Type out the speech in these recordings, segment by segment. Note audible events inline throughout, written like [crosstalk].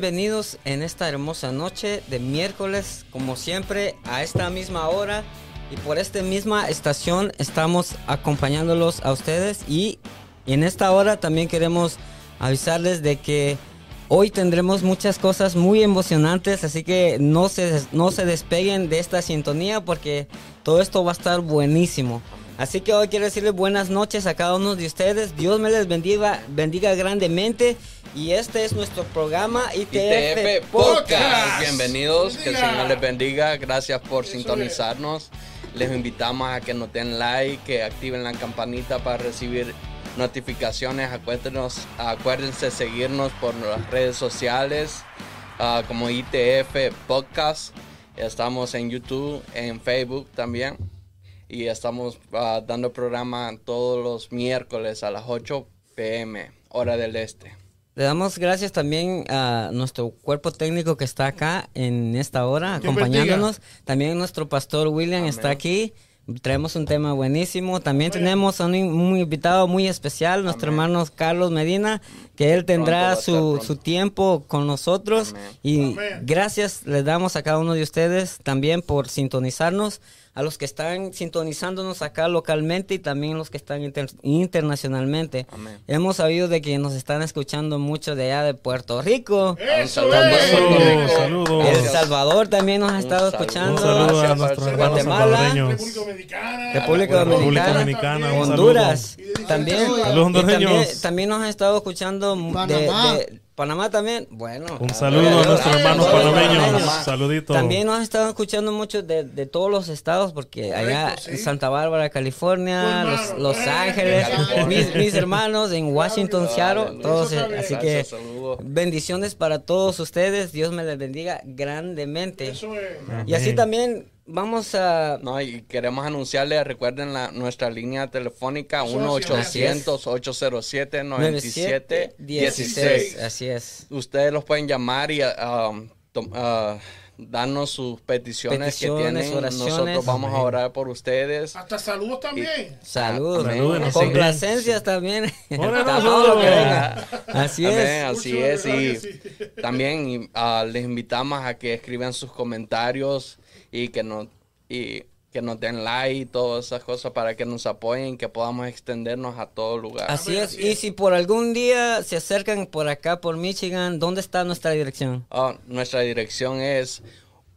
Bienvenidos en esta hermosa noche de miércoles, como siempre, a esta misma hora y por esta misma estación estamos acompañándolos a ustedes y en esta hora también queremos avisarles de que hoy tendremos muchas cosas muy emocionantes, así que no se, no se despeguen de esta sintonía porque todo esto va a estar buenísimo. Así que hoy quiero decirles buenas noches a cada uno de ustedes. Dios me les bendiga, bendiga grandemente. Y este es nuestro programa ITF, ITF Podcast. Bienvenidos, que el Señor les bendiga. Gracias por sintonizarnos. Les invitamos a que nos den like, que activen la campanita para recibir notificaciones. Acuérdenos, acuérdense seguirnos por las redes sociales uh, como ITF Podcast. Estamos en YouTube, en Facebook también y estamos uh, dando programa todos los miércoles a las 8 pm, hora del este. Le damos gracias también a nuestro cuerpo técnico que está acá en esta hora acompañándonos. También nuestro pastor William Amén. está aquí. Traemos un tema buenísimo. También Amén. tenemos a un, un, invitado muy especial, nuestro Amén. hermano Carlos Medina, que él tendrá su, su, tiempo con nosotros. Y gracias les damos a cada uno de ustedes también por sintonizarnos a los que están sintonizándonos acá localmente y también los que están inter internacionalmente. Amén. Hemos sabido de que nos están escuchando mucho de allá de Puerto Rico. Eso también, saludos. El Salvador también nos ha estado un escuchando. Un saludo a nuestros Guatemala, República Dominicana, República Dominicana, Dominicana Honduras. También, Saludos también, también, nos han estado escuchando de, de Panamá también, bueno. Un saludo a, nuestros hermanos panameños. Saluditos. También nos han estado escuchando mucho de, de todos los estados, porque allá en Santa Bárbara, California, Los, los Ángeles, mis, mis, hermanos en Washington, Seattle, todos. Así que bendiciones para todos ustedes. Dios me les bendiga grandemente. Y así también vamos a... No, y queremos anunciarles, recuerden la, nuestra línea telefónica 1-800-807-9716. Así es. Ustedes los pueden llamar y um, uh, darnos sus peticiones, peticiones, que tienen. Oraciones. Nosotros vamos a orar por ustedes. Hasta saludos también. Saludos. Amén. Complacencias también. [laughs] así Amén, es. Así es. Y [laughs] también uh, les invitamos a que escriban sus comentarios y que nos y que nos den like y todas esas cosas para que nos apoyen, que podamos extendernos a todo lugar. Así es. Y si por algún día se acercan por acá, por Michigan, ¿dónde está nuestra dirección? Oh, nuestra dirección es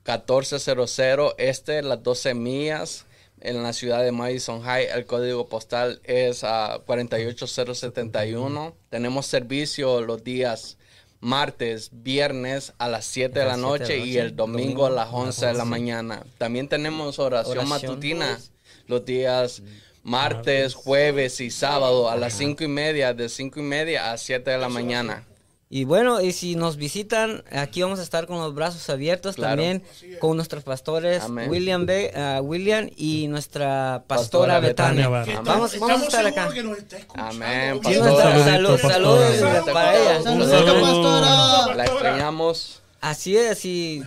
1400 Este, las 12 millas, en la ciudad de Madison High. El código postal es uh, 48071. Tenemos servicio los días martes, viernes a las 7 de la noche y el domingo a las 11 de la mañana. También tenemos oración, oración matutina los días martes, jueves y sábado a las 5 y media, de 5 y media a 7 de la mañana. Y bueno, y si nos visitan, aquí vamos a estar con los brazos abiertos claro. también con nuestros pastores Amén. William B, uh, William y nuestra pastora, pastora Betania. Betania. Vamos, vamos a estar acá. Amén. Pastora. Salud, saludos salud para ella. Saludos, pastora. La extrañamos. Así es, y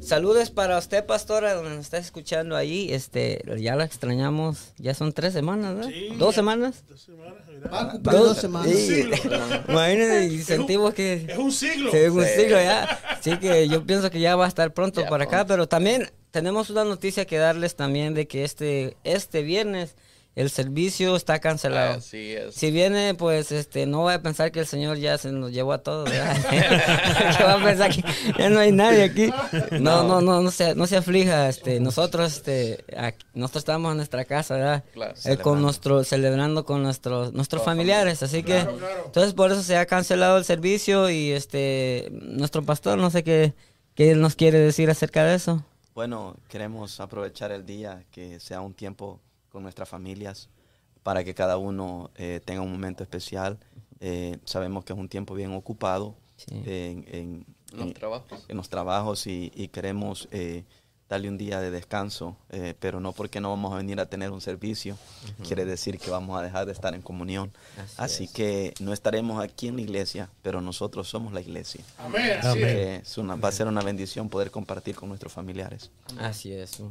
Saludos para usted, pastora, donde nos está escuchando ahí. Este, ya la extrañamos. Ya son tres semanas, ¿no? Sí, ¿Dos semanas? Dos semanas, Va a cumplir dos, dos semanas. Sí. Sentimos que... Es un siglo. Sí, es un siglo ya. Así que yo pienso que ya va a estar pronto ya para pronto. acá. Pero también tenemos una noticia que darles también de que este, este viernes el servicio está cancelado. Así es. Si viene, pues, este, no voy a pensar que el Señor ya se nos llevó a todos, ¿verdad? [laughs] [laughs] que va a pensar que ya no hay nadie aquí. No, no, no, no se, no se aflija, este, nosotros, este, aquí, nosotros estamos en nuestra casa, ¿verdad? Claro, eh, con nuestro, celebrando con nuestros, nuestros familiares, así que, Claro, claro. entonces por eso se ha cancelado el servicio y, este, nuestro pastor, no sé qué, qué nos quiere decir acerca de eso. Bueno, queremos aprovechar el día, que sea un tiempo con nuestras familias, para que cada uno eh, tenga un momento especial. Eh, sabemos que es un tiempo bien ocupado Sí. en, en- Los trabajos. en los trabajos y, y queremos eh, darle un día de descanso, eh, pero no porque no vamos a venir a tener un servicio, quiere decir que vamos a dejar de estar en comunión. Así Así, es. que no estaremos aquí en la iglesia, pero nosotros somos la iglesia. Amén. Así Así es. que es una- va a ser una bendición poder compartir con nuestros familiares. Así es.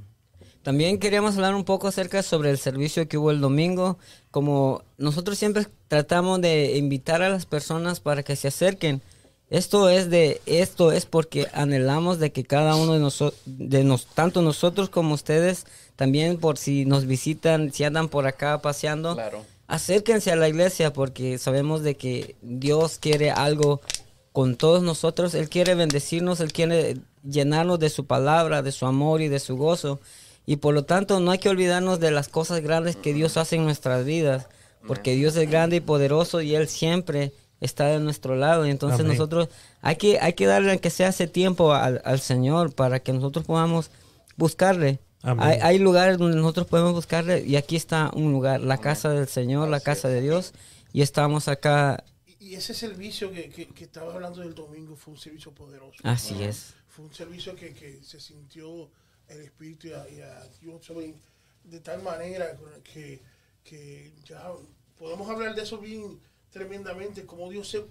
También queríamos hablar un poco acerca sobre el servicio que hubo el domingo. Como nosotros siempre tratamos de invitar a las personas para que se acerquen Esto es de esto es porque anhelamos de que cada uno de nosotros de nos tanto nosotros como ustedes también por si nos visitan, si andan por acá paseando, Claro. acérquense a la iglesia porque sabemos de que Dios quiere algo con todos nosotros. Él quiere bendecirnos, Él quiere llenarnos de su palabra, de su amor y de su gozo. Y por lo tanto no hay que olvidarnos de las cosas grandes que Dios hace en nuestras vidas, porque Dios es grande y poderoso y Él siempre está de nuestro lado. Y entonces Amén. nosotros hay que, hay que darle aunque sea ese tiempo al, al Señor para que nosotros podamos buscarle. Hay, hay lugares donde nosotros podemos buscarle y aquí está un lugar, la casa del Señor, la casa de Dios. Y estamos acá, Y, y ese servicio que, que, que estaba hablando del domingo fue un servicio poderoso. así es. Fue un servicio que, que se sintió el Espíritu y a, y a Dios de tal manera que, que ya podemos hablar de eso bien tremendamente, como Dios se,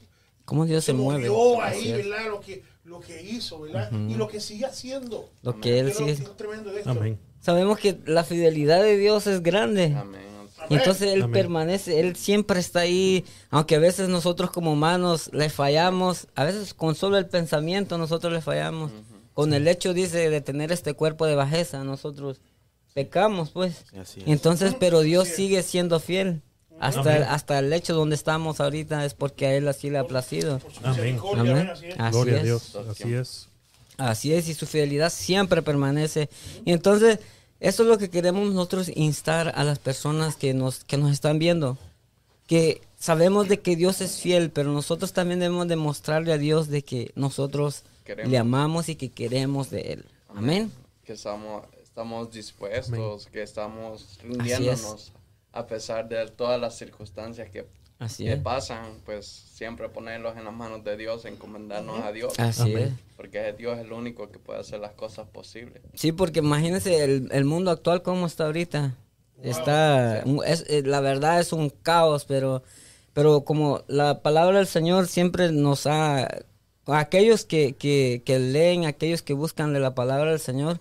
Cómo Dios se, mueve. movió Así ahí. ¿verdad? Lo que, lo que hizo, ¿verdad? Y lo que sigue haciendo. Lo que Él sigue. que es tremendo de esto. Amén. Sabemos que la fidelidad de Dios es grande. Amén. Y entonces Él Amén. permanece, Él siempre está ahí, aunque a veces nosotros como humanos le fallamos, a veces con solo el pensamiento nosotros le fallamos. Con el hecho, dice, de tener este cuerpo de bajeza, nosotros pecamos, pues. Sí, así es. Entonces, pero Dios sigue siendo fiel. Hasta, el- hasta el hecho donde estamos ahorita es porque a Él así le ha placido. Amén. Gloria es. a Dios. Así es. Así es, y su fidelidad siempre permanece. Y entonces, eso es lo que queremos nosotros instar a las personas que nos, que nos están viendo. Que sabemos de que Dios es fiel, pero nosotros también debemos demostrarle a Dios de que nosotros Queremos. le amamos y que queremos de Él. Amén. Que estamos, estamos dispuestos, que estamos rindiéndonos a pesar de todas las circunstancias que, Así que es. pasan, pues siempre ponerlos en las manos de Dios, encomendarnos a Dios, Así Amén. es. porque Dios es el único que puede hacer las cosas posibles. Sí, porque imagínense el, el mundo actual como está ahorita. Está, un- es, eh, la verdad es un caos, pero, pero como la palabra del Señor siempre nos ha, aquellos que, que, que leen, aquellos que buscan de la palabra del Señor,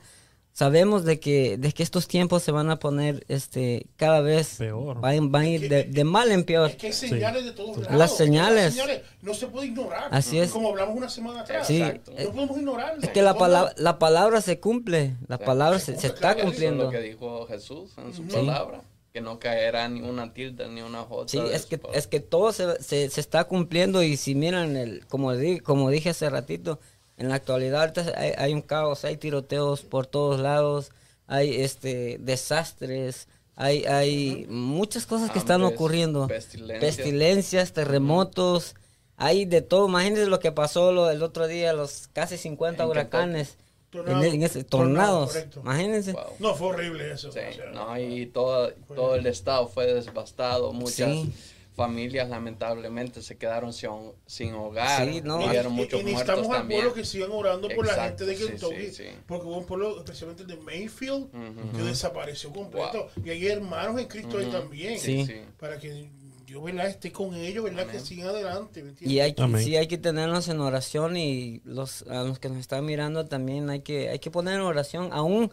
sabemos de que, de que estos tiempos se van a poner este, cada vez, Peor. van, van a ir de, de mal en peor. Es que hay señales de todos lados. Las señales. no se puede ignorar. Así es. Como hablamos una semana atrás. Sí, Exacto. No podemos ignorar. es que la palabra, la palabra se cumple, la palabra se, se está Eso es cumpliendo. lo que dijo Jesús en su palabra, que no caerá ni una tilde ni una jota. Sí, es que, es que todo se, se, se está cumpliendo y si miran, el, como, di- como dije hace ratito, en la actualidad hay, hay un caos, hay tiroteos por todos lados, hay este desastres, hay, hay muchas cosas que están ocurriendo. pestilencias. Pestilencias, terremotos, hay de todo. Imagínense lo que pasó lo- el otro día, los casi 50 En huracanes. Tornado. En, en ese, Tornado, tornados, correcto. imagínense. Wow. No, fue horrible eso. Sí, no, y todo, todo el estado fue devastado. Muchas Sí. familias lamentablemente se quedaron sin, sin hogar. Sí, no. Hubieron Y- muchos y muertos necesitamos al también. pueblo que sigan orando por la gente de sí, Kentucky. sí, sí. Porque hubo un pueblo, especialmente el de Mayfield, Ujú. que desapareció completo. Y hay hermanos en Cristo ahí también. Sí. sí. Para que Dios ¿verdad? esté con ellos, ¿verdad? que sigan adelante. ¿me entiendes? Y hay que, Amén. sí hay que tenerlos en oración y los, a los que nos están mirando también hay que, hay que poner en oración, aún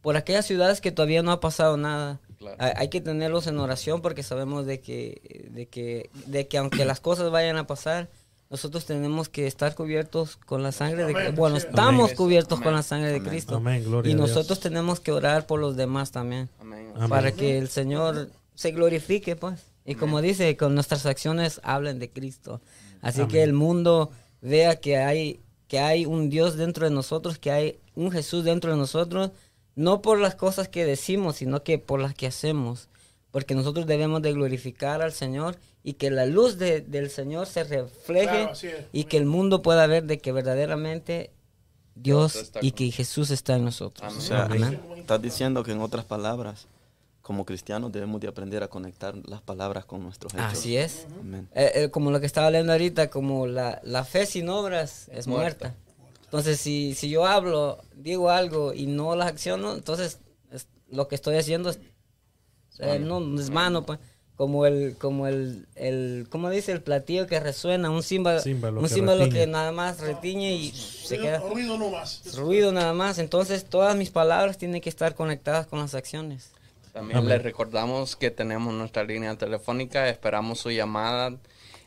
por aquellas ciudades que todavía no ha pasado nada. Claro. Hay, hay que tenerlos en oración porque sabemos de que, de que, de que aunque las cosas vayan a pasar, nosotros tenemos que estar cubiertos con la sangre de Amén. Bueno, estamos Amén. cubiertos con Amén. la sangre de Amén. Cristo. Amén, gloria y a Dios. nosotros tenemos que orar por los demás también Amén. Amén. para que el Señor se glorifique, pues. Y como dice, con nuestras acciones hablen de Cristo. Así que Amén. el mundo vea que hay, que hay un Dios dentro de nosotros, que hay un Jesús dentro de nosotros, no por las cosas que decimos, sino que por las que hacemos. Porque nosotros debemos de glorificar al Señor y que la luz de- del Señor se refleje Claro, y que el mundo pueda ver de que verdaderamente Dios y que Jesús está en nosotros. Amén. O sea, Amén. estás diciendo que en otras palabras, como cristianos debemos de aprender a conectar las palabras con nuestros hechos. Así es. Amén. Eh, eh, como lo que estaba leyendo ahorita, como la, la fe sin obras es muerta. Entonces, si, si yo hablo, digo algo y no las acciono, entonces es- lo que estoy haciendo es, eh, no, no es mano, pues. Como el, como el, el, ¿cómo dice? El platillo que resuena, un símbolo, Címbalo un que símbolo que retiñe. nada más retiñe y se queda Ruido no más. ruido nada más. Entonces, todas mis palabras tienen que estar conectadas con las acciones. También Amén. les recordamos que tenemos nuestra línea telefónica, esperamos su llamada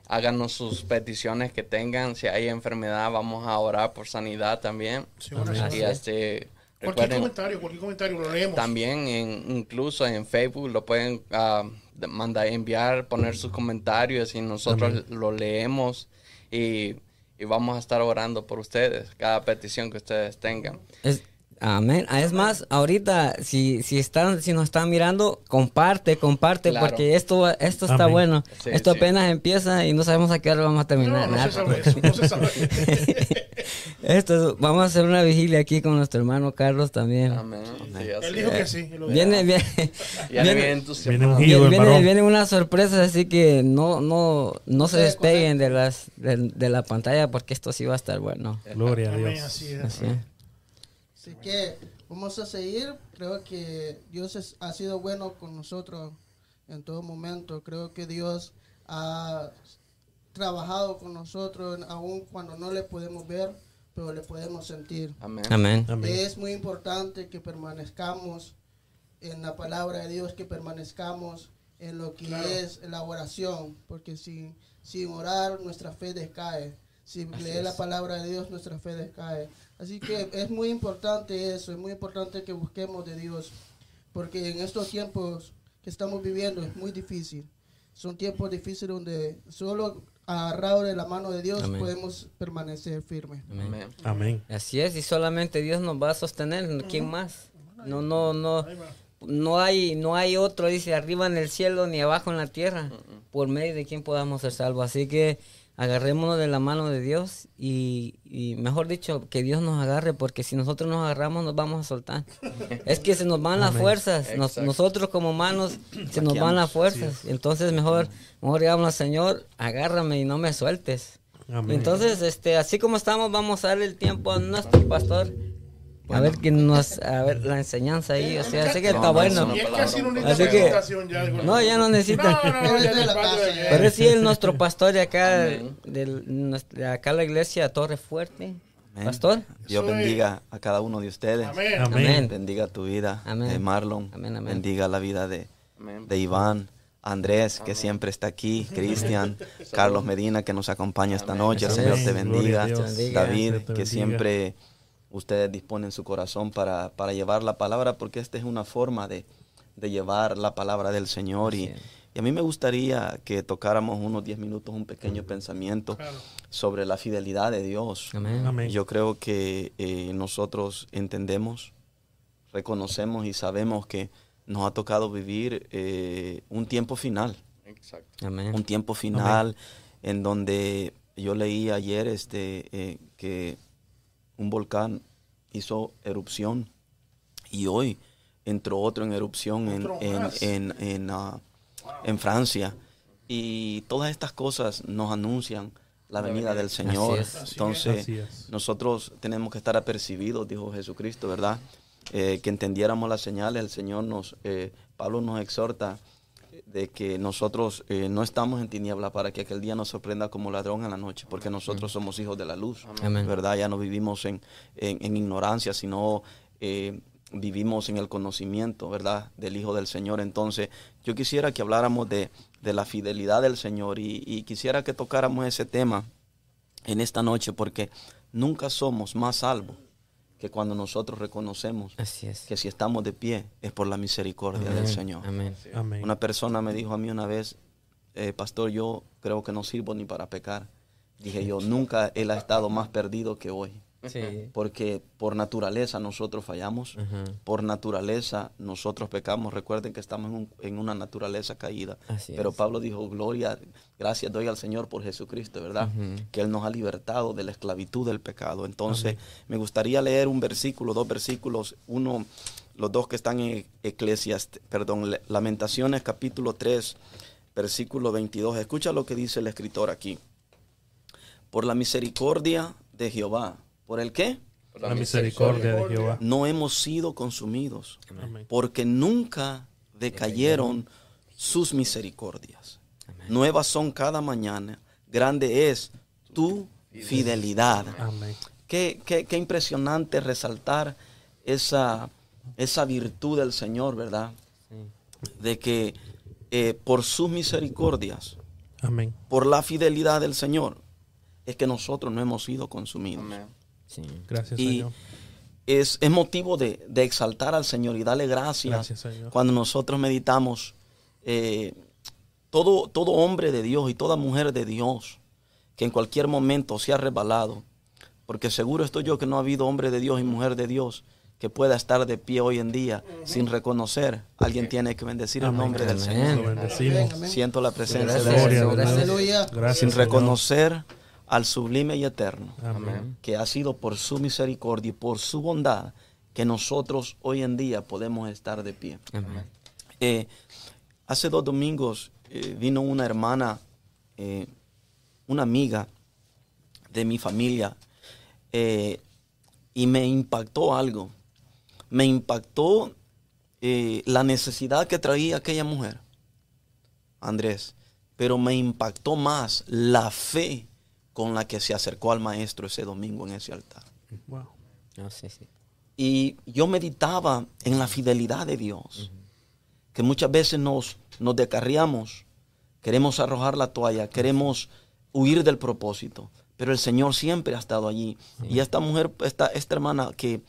háganos sus peticiones que tengan. Si hay enfermedad, vamos a orar por sanidad también. Sí, oración. Y este, Cualquier recuerden, comentario, cualquier comentario lo leemos. también en, incluso en Facebook lo pueden ah, mandar, enviar, poner sus comentarios y nosotros lo leemos y, y vamos a estar orando por ustedes, cada petición que ustedes tengan. Es- amén. Ah, Es más, ahorita, si, si están, si nos están mirando, comparte, comparte, Claro. porque esto, esto está Amén. bueno. Sí, esto sí. apenas empieza y no sabemos a qué hora vamos a terminar. no se sabe eso, no se sabe. [laughs] Esto, es- vamos a hacer una vigilia aquí con nuestro hermano Carlos también. Amén. Sí, Él dijo que sí. Viene, viene, [laughs] Ya viene-. Viene viene, unas sorpresas, así que no, no, no se despeguen de las de, de la pantalla porque esto sí va a estar bueno. Gloria a Amén, Dios. así es. Así. Que vamos a seguir. Creo que Dios es- ha sido bueno con nosotros en todo momento. Creo que Dios ha trabajado con nosotros aun cuando no le podemos ver, pero le podemos sentir. Amén. Amén. Amén. Es muy importante que permanezcamos en la palabra de Dios, que permanezcamos en lo que es la oración, porque sin, sin orar nuestra fe descae. Sin leer la palabra de Dios nuestra fe descae. Así que es muy importante eso, es muy importante que busquemos de Dios, porque en estos tiempos que estamos viviendo es muy difícil. Son tiempos difíciles donde solo agarrado de la mano de Dios Amén. podemos permanecer firmes. Amén. Amén. Así es, y solamente Dios nos va a sostener, ¿quién más? No, no, no, no hay, no hay otro, dice, arriba en el cielo ni abajo en la tierra, por medio de quien podamos ser salvos. Así que agarrémonos de la mano de Dios y, y mejor dicho, que Dios nos agarre, porque si nosotros nos agarramos nos vamos a soltar. [laughs] es que se nos van las fuerzas, nos- nosotros como humanos se nos van las fuerzas. Entonces mejor, mejor digamos al Señor, agárrame y no me sueltes. Amén. Entonces, este, así como estamos, vamos a darle el tiempo a nuestro pastor. A ver que nos, a ver la enseñanza ahí, o sea, así que No, está no, bueno. eso Y es no que así no necesita Así que- ya. No, ya no necesita. No, no, no, ya. [laughs] Pero sí es nuestro [laughs] pastor de acá, de, acá la iglesia Torre Fuerte. Amén. Pastor. Dios Soy- bendiga a cada uno de ustedes. Amén. Amén. Amén. Bendiga tu vida, Amén. eh, Marlon. Amén, amén. Bendiga la vida de, de Iván, Andrés, que siempre está aquí, [laughs] Cristian, Carlos Medina, que nos acompaña esta noche. Señor te bendiga. David, que bendiga. siempre ustedes disponen su corazón para, para llevar la palabra, porque esta es una forma de, de llevar la palabra del Señor. Y, y a mí me gustaría que tocáramos unos 10 minutos, un pequeño pensamiento Claro. sobre la fidelidad de Dios. Amén. Amén. Yo creo que eh, nosotros entendemos, reconocemos y sabemos que nos ha tocado vivir eh, un tiempo final, Exacto. Amén. un tiempo final en donde yo leí ayer este eh, que un volcán hizo erupción y hoy entró otro en erupción en, Otro en, en, en, ah, en Francia y todas estas cosas nos anuncian la venida del Señor. Así es. Así Entonces, Así es. nosotros tenemos que estar apercibidos, dijo Jesucristo, ¿verdad? Eh, que entendiéramos las señales. El Señor nos, eh, Pablo nos exhorta eh, de que nosotros eh, no estamos en tiniebla para que aquel día nos sorprenda como ladrón en la noche, porque nosotros somos hijos de la luz, Amén. ¿verdad? Ya no vivimos en, en- en ignorancia, sino eh, vivimos en el conocimiento, ¿verdad? Del Hijo del Señor. Entonces, yo quisiera que habláramos de, de la fidelidad del Señor y, y quisiera que tocáramos ese tema en esta noche, porque nunca somos más salvos que cuando nosotros reconocemos Así es. que si estamos de pie es por la misericordia del. Señor. Amén. Amén. Una persona me dijo a mí una vez, eh, pastor, yo creo que no sirvo ni para pecar. Dije yo, nunca él ha estado más perdido que hoy. Sí. Porque por naturaleza nosotros fallamos, por naturaleza nosotros pecamos. Recuerden que estamos en, un- en una naturaleza caída. Así Pero es. Pablo dijo, gloria, gracias doy al Señor por Jesucristo, ¿verdad? Que Él nos ha libertado de la esclavitud del pecado. Entonces, me gustaría leer un versículo, dos versículos, uno, los dos que están en Eclesiastes, perdón, Lamentaciones capítulo 3, versículo 22. Escucha lo que dice el escritor aquí. Por la misericordia de Jehová. ¿Por el qué? La misericordia de Jehová. No hemos sido consumidos, Amén. porque nunca decayeron sus misericordias. Nuevas son cada mañana, grande es tu fidelidad. Amén. Qué, qué- qué impresionante resaltar esa, esa virtud del Señor, ¿verdad? De que eh, por sus misericordias Amén. por la fidelidad del Señor, es que nosotros no hemos sido consumidos. Amén. Sí. Gracias, Y Señor. es, es motivo de, de exaltar al Señor y darle gracias, Gracias, Señor. cuando nosotros meditamos. eh, todo, todo hombre de Dios y toda mujer de Dios que en cualquier momento se ha resbalado, porque seguro estoy yo que no ha habido hombre de Dios y mujer de Dios que pueda estar de pie hoy en día sin reconocer. Alguien tiene que bendecir el Amén. nombre del Amén. Señor. Siento la presencia Gracias, de Dios. Gracias, sin Señor. reconocer al sublime y eterno Amén. que ha sido por su misericordia y por su bondad que nosotros hoy en día podemos estar de pie. Amén. Eh, hace dos domingos eh, vino una hermana, eh, una amiga de mi familia, eh, y me impactó algo. Me impactó eh, la necesidad que traía aquella mujer, Andrés, pero me impactó más la fe con la que se acercó al maestro ese domingo en ese altar. Wow. No, sí, sí. Y yo meditaba en la fidelidad de Dios, que muchas veces nos, nos descarriamos, queremos arrojar la toalla, queremos huir del propósito, pero el Señor siempre ha estado allí. Y esta mujer, esta, esta hermana que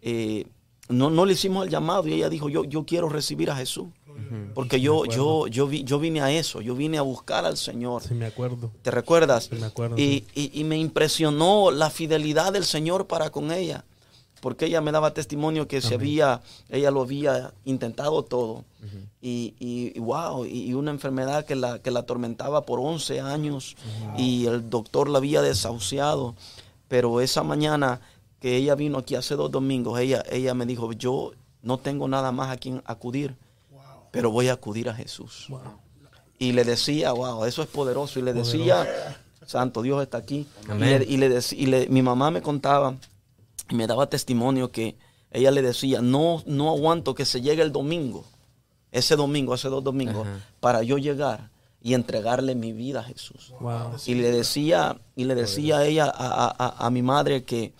eh, no, no le hicimos el llamado y ella dijo, yo, yo quiero recibir a Jesús, porque yo, yo, yo, vi- yo vine a eso, yo vine a buscar al Señor. Sí, me acuerdo. ¿Te recuerdas? Sí, me acuerdo, Y, y- y me impresionó la fidelidad del Señor para con ella. Porque ella me daba testimonio que se había, ella lo había intentado todo. y, y- y wow, y, y una enfermedad que la, que la atormentaba por 11 años. Y el doctor la había desahuciado. Pero esa mañana que ella vino aquí hace dos domingos, ella, ella me dijo, yo no tengo nada más a quien acudir, pero voy a acudir a Jesús. Y le decía, wow, eso es poderoso. Y le decía, Santo Dios está aquí. Y Amén. le- Y, le, y le- mi mamá me contaba y me daba testimonio que ella le decía, no, no aguanto que se llegue el domingo, ese domingo, hace dos domingos, Ajá. para yo llegar y entregarle mi vida a Jesús. Wow. Y le decía, y le decía a ella, a, a- a- a mi madre, que,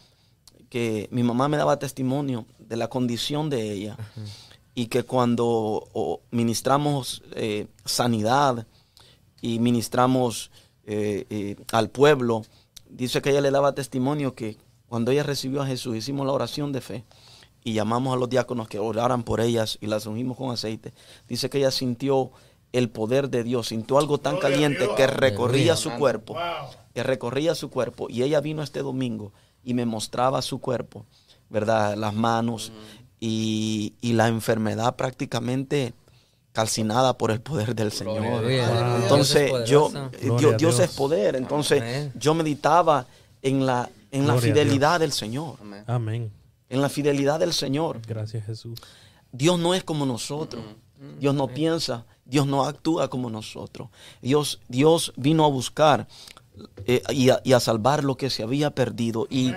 que mi mamá me daba testimonio de la condición de ella. Y que cuando ministramos eh, sanidad y ministramos eh, eh, al pueblo, dice que ella le daba testimonio que cuando ella recibió a Jesús, hicimos la oración de fe y llamamos a los diáconos que oraran por ellas y las ungimos con aceite. Dice que ella sintió el poder de Dios, sintió algo tan caliente que recorría su cuerpo, que recorría su cuerpo. Y ella vino este domingo y me mostraba su cuerpo, ¿verdad? Las manos y, y la enfermedad prácticamente calcinada por el poder del Señor. Wow. Entonces, Dios es yo, Dios, Dios es poder. Entonces, Amén. yo meditaba en la, en la Gloria fidelidad del Señor. Amén. Amén. En la fidelidad del Señor. Gracias, Jesús. Dios no es como nosotros. Dios no piensa. Dios no actúa como nosotros. Dios, Dios vino a buscar eh, y, a, y a salvar lo que se había perdido. Y,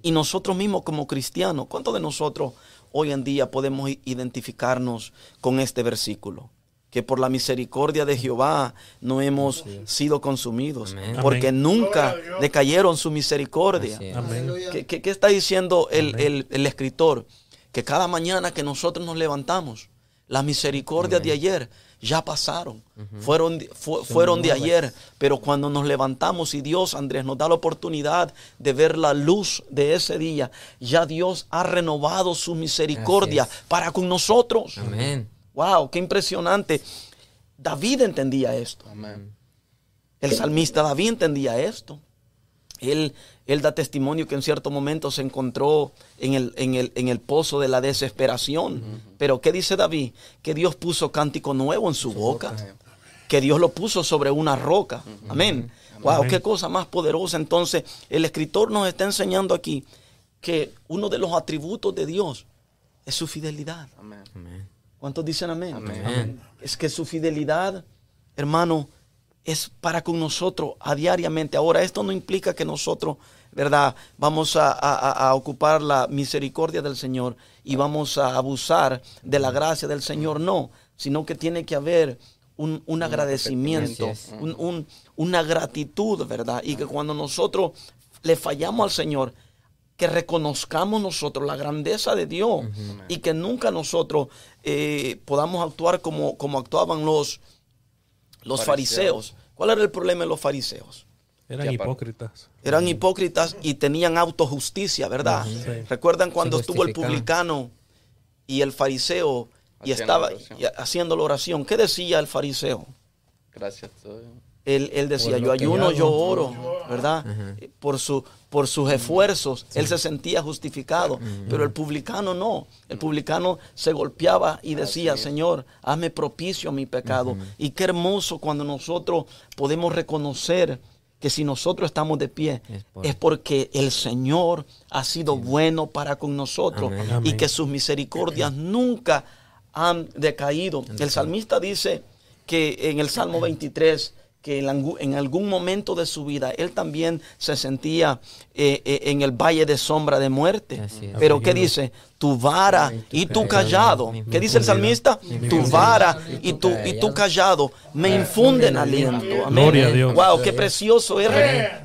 y nosotros mismos como cristianos, ¿cuántos de nosotros hoy en día podemos identificarnos con este versículo? Que por la misericordia de Jehová no hemos sido consumidos, Amén. porque Amén. nunca decayeron su misericordia. Es. ¿Qué, qué- qué está diciendo el, el- el escritor? Que cada mañana que nosotros nos levantamos, las misericordias de ayer ya pasaron, fueron, fueron de ayer, pero cuando nos levantamos y Dios, Andrés, nos da la oportunidad de ver la luz de ese día, ya Dios ha renovado su misericordia para con nosotros. Amén. Wow, qué impresionante. David entendía esto. Amén. El salmista David entendía esto. Él, él da testimonio que en cierto momento se encontró en el, en el, en el pozo de la desesperación. Pero ¿qué dice David? Que Dios puso cántico nuevo en su boca. Que Dios lo puso sobre una roca. Amén. Wow, qué cosa más poderosa. Entonces, el escritor nos está enseñando aquí que uno de los atributos de Dios es su fidelidad. Amén. ¿Cuántos dicen amén? Amén. Es que su fidelidad, hermano, es para con nosotros a diariamente. Ahora, esto no implica que nosotros, ¿verdad? Vamos a, a- a ocupar la misericordia del Señor y vamos a abusar de la gracia del Señor. No, sino que tiene que haber un, un agradecimiento, un- un- una gratitud, ¿verdad? Y que cuando nosotros le fallamos al Señor, que reconozcamos nosotros la grandeza de Dios y que nunca nosotros eh, podamos actuar como, como actuaban los, los fariseos. Fariseos. ¿Cuál era el problema de los fariseos? Eran hipócritas. Eran hipócritas y tenían autojusticia, ¿verdad? Sí. ¿Recuerdan cuando estuvo el publicano y el fariseo y Haciendo estaba y- haciendo la oración? ¿Qué decía el fariseo? Gracias. a. Él, él decía, yo ayuno, yo oro, ¿verdad? Por, su, por sus esfuerzos, él se sentía justificado, pero el publicano no. El publicano se golpeaba y decía, Señor, hazme propicio a mi pecado. Y qué hermoso cuando nosotros podemos reconocer que si nosotros estamos de pie Es por- es porque el Señor ha sido bueno para con nosotros Amén. y Amén. que sus misericordias nunca han decaído. El salmista dice que en el Salmo 23 que en, algún- en algún momento de su vida él también se sentía eh, eh, en el valle de sombra de muerte. Pero ¿qué dice? Tu vara y tu callado. ¿Qué dice el salmista? Tu vara y tu, y tu callado me infunden aliento. Amén. Gloria a Dios. Wow, qué precioso es.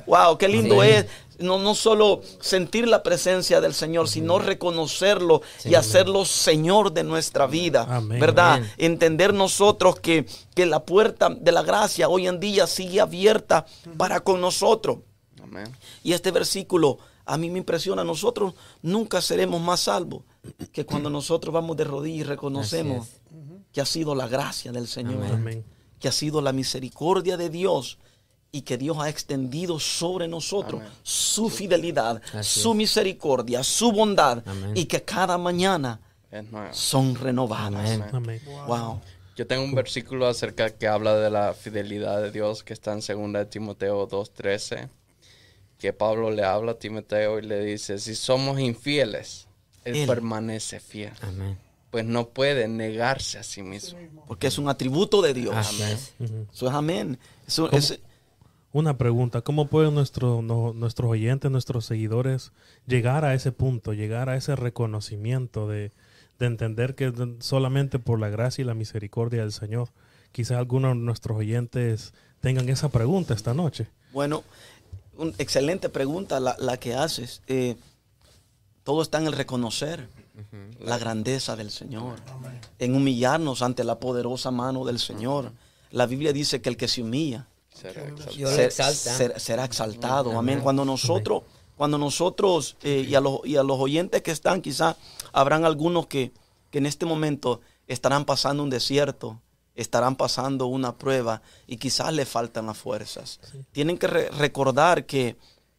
Wow, qué lindo es. No, no solo sentir la presencia del Señor, sino reconocerlo y hacerlo Señor de nuestra vida. Amén. ¿Verdad? Amén. Entender nosotros que, que la puerta de la gracia hoy en día sigue abierta para con nosotros. Amén. Y este versículo a mí me impresiona. Nosotros nunca seremos más salvos que cuando nosotros vamos de rodillas y reconocemos que ha sido la gracia del Señor, Amén. que ha sido la misericordia de Dios y que Dios ha extendido sobre nosotros Amén. su fidelidad, Así su es. misericordia, su bondad Amén. y que cada mañana son renovadas. Amén. Amén. Wow. Yo tengo un versículo acerca que habla de la fidelidad de Dios que está en 2 de Timoteo 2.13, que Pablo le habla a Timoteo y le dice, si somos infieles, Él, Él. permanece fiel, Amén. pues no puede negarse a sí mismo. Porque es un atributo de Dios. Eso es amén. Eso ¿Cómo? es, Una pregunta, ¿cómo pueden nuestro, no- nuestros oyentes, nuestros seguidores llegar a ese punto, llegar a ese reconocimiento de, de entender que solamente por la gracia y la misericordia del Señor? Quizás algunos de nuestros oyentes tengan esa pregunta esta noche. Bueno, una excelente pregunta la, la que haces. Eh, todo está en el reconocer la grandeza del Señor, en humillarnos ante la poderosa mano del Señor. La Biblia dice que el que se humilla Será exaltado. Dios lo ser- exalta. ser- será exaltado. Amén. Cuando nosotros, cuando nosotros eh, y, a los, y a los oyentes que están, quizás habrán algunos que, que en este momento estarán pasando un desierto, estarán pasando una prueba y quizás le faltan las fuerzas. Tienen que re- recordar que,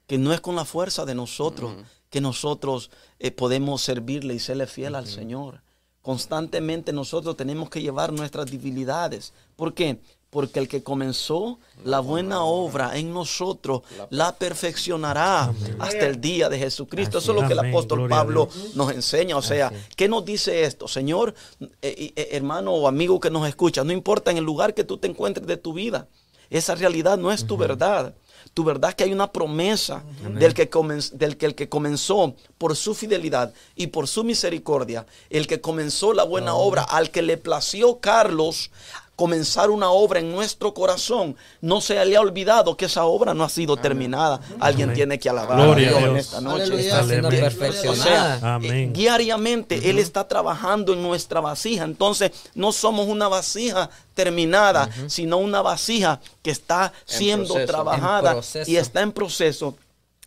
que no es con la fuerza de nosotros que nosotros eh, podemos servirle y serle fiel al Señor. Constantemente nosotros tenemos que llevar nuestras debilidades. ¿Por qué? Porque el que comenzó la buena obra en nosotros la perfeccionará hasta el día de Jesucristo. Eso es lo que el apóstol Pablo nos enseña. O sea, ¿qué nos dice esto? Señor, eh, eh, hermano o amigo que nos escucha, no importa en el lugar que tú te encuentres de tu vida, esa realidad no es tu verdad. Tu verdad es que hay una promesa del que, comenz- del que el que comenzó por su fidelidad y por su misericordia, el que comenzó la buena obra, al que le plació Carlos comenzar una obra en nuestro corazón, no se le ha olvidado que esa obra no ha sido terminada. Alguien Amén. tiene que alabar Gloria a a Dios en esta noche. Aleluya. O sea, Amén. eh, diariamente Él está trabajando en nuestra vasija. Entonces, no somos una vasija terminada, sino una vasija que está siendo proceso. trabajada y está en proceso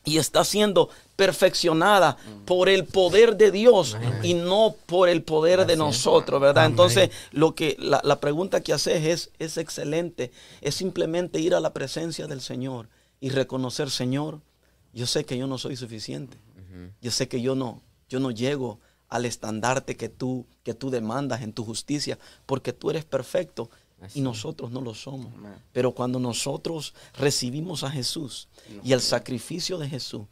y está siendo perfeccionada por el poder de Dios y no por el poder de nosotros, ¿verdad? Amén. Entonces, lo que la, la pregunta que haces es, es excelente. Es simplemente ir a la presencia del Señor y reconocer, Señor, yo sé que yo no soy suficiente. Yo sé que yo no, yo no llego al estandarte que tú, que tú demandas en tu justicia, porque tú eres perfecto y nosotros no lo somos. Pero cuando nosotros recibimos a Jesús y el sacrificio de Jesús,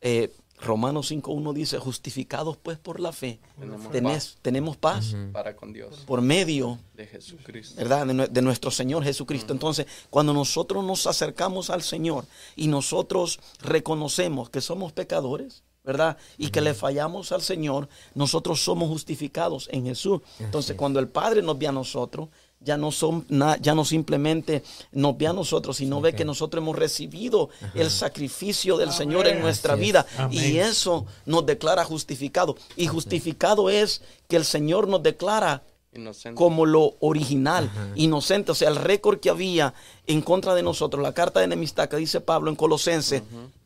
eh, Romanos 5.1 dice, justificados pues por la fe, Tenemos tenés- paz. tenemos paz para con Dios por medio de Jesucristo. ¿verdad? De nuestro Señor Jesucristo. Entonces, cuando nosotros nos acercamos al Señor y nosotros reconocemos que somos pecadores, ¿verdad? Y que le fallamos al Señor, nosotros somos justificados en Jesús. Entonces, cuando el Padre nos ve a nosotros, ya no, son, na- ya no simplemente nos ve a nosotros, sino ve que nosotros hemos recibido el sacrificio del Señor en nuestra Así vida. Y eso nos declara justificado. Y justificado es que el Señor nos declara Inocente. como lo original, inocente. O sea, el récord que había en contra de nosotros, la carta de enemistad que dice Pablo en Colosenses,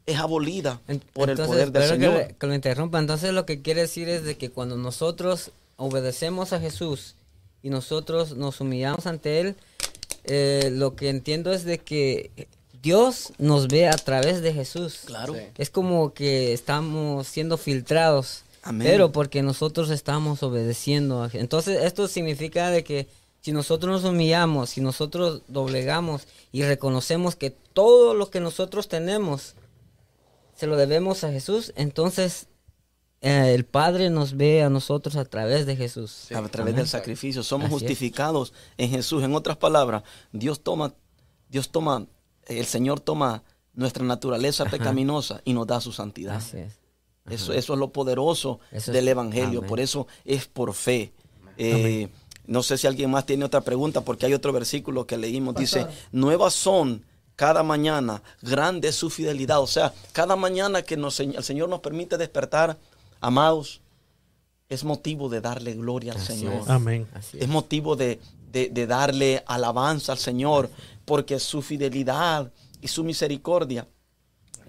es abolida por el poder del Señor. Que, que lo interrumpa. Entonces lo que quiere decir es de que cuando nosotros obedecemos a Jesús y nosotros nos humillamos ante Él, eh, lo que entiendo es de que Dios nos ve a través de Jesús. Claro. Sí. Es como que estamos siendo filtrados. Amén. Pero porque nosotros estamos obedeciendo. a- Entonces esto significa de que si nosotros nos humillamos, si nosotros doblegamos y reconocemos que todo lo que nosotros tenemos se lo debemos a Jesús, entonces eh, el Padre nos ve a nosotros a través de Jesús. a través del sacrificio. Somos Así es. justificados en Jesús. En otras palabras, Dios toma, Dios toma, el Señor toma nuestra naturaleza pecaminosa y nos da su santidad. Así es. Eso, eso es lo poderoso Eso del es- Evangelio. amén. Por eso es por fe. Eh, no sé si alguien más tiene otra pregunta, porque hay otro versículo que leímos. Dice, nuevas son cada mañana, grande es su fidelidad. O sea, cada mañana que nos, el Señor nos permite despertar, amados, es motivo de darle gloria al Así Señor. es. Amén. Así Es es. motivo de, de- de darle alabanza al Señor, porque su fidelidad y su misericordia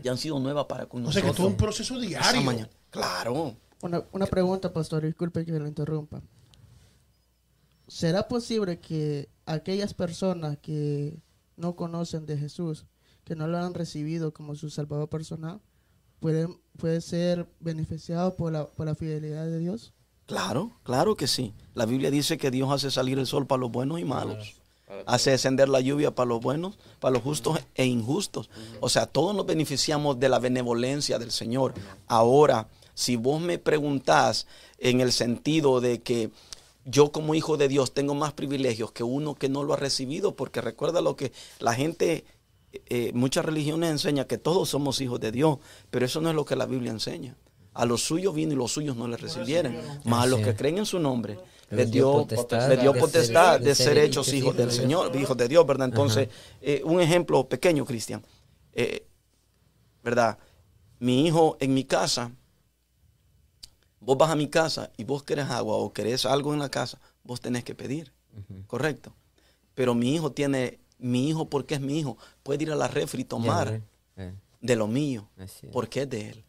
ya han sido nuevas para con O sea que nosotros. todo un proceso diario. mañana. Claro. Una, una pregunta, pastor, disculpe que lo interrumpa. ¿Será posible que aquellas personas que no conocen de Jesús, que no lo han recibido como su salvador personal, pueden, puede ser beneficiados por la, por la fidelidad de Dios? Claro, claro que sí. La Biblia dice que Dios hace salir el sol para los buenos y malos. Hace descender la lluvia para los buenos, para los justos e injustos. O sea, todos nos beneficiamos de la benevolencia del Señor. Ahora, si vos me preguntás en el sentido de que yo como hijo de Dios tengo más privilegios que uno que no lo ha recibido, porque recuerda lo que la gente, eh, muchas religiones enseñan que todos somos hijos de Dios, pero eso no es lo que la Biblia enseña. A los suyos vino y los suyos no le recibieron. Más a los que creen en su nombre, Les dio dio potestad les dio de potestad ser- de de ser hechos hijos del Señor, hijos de Dios, ¿verdad? Entonces, eh, un ejemplo pequeño, Cristian. Eh, ¿Verdad? Mi hijo en mi casa, vos vas a mi casa y vos querés agua o querés algo en la casa, vos tenés que pedir, ¿correcto? Pero mi hijo tiene, mi hijo, porque es mi hijo, puede ir a la refri y tomar Eh, de lo mío, porque es de él.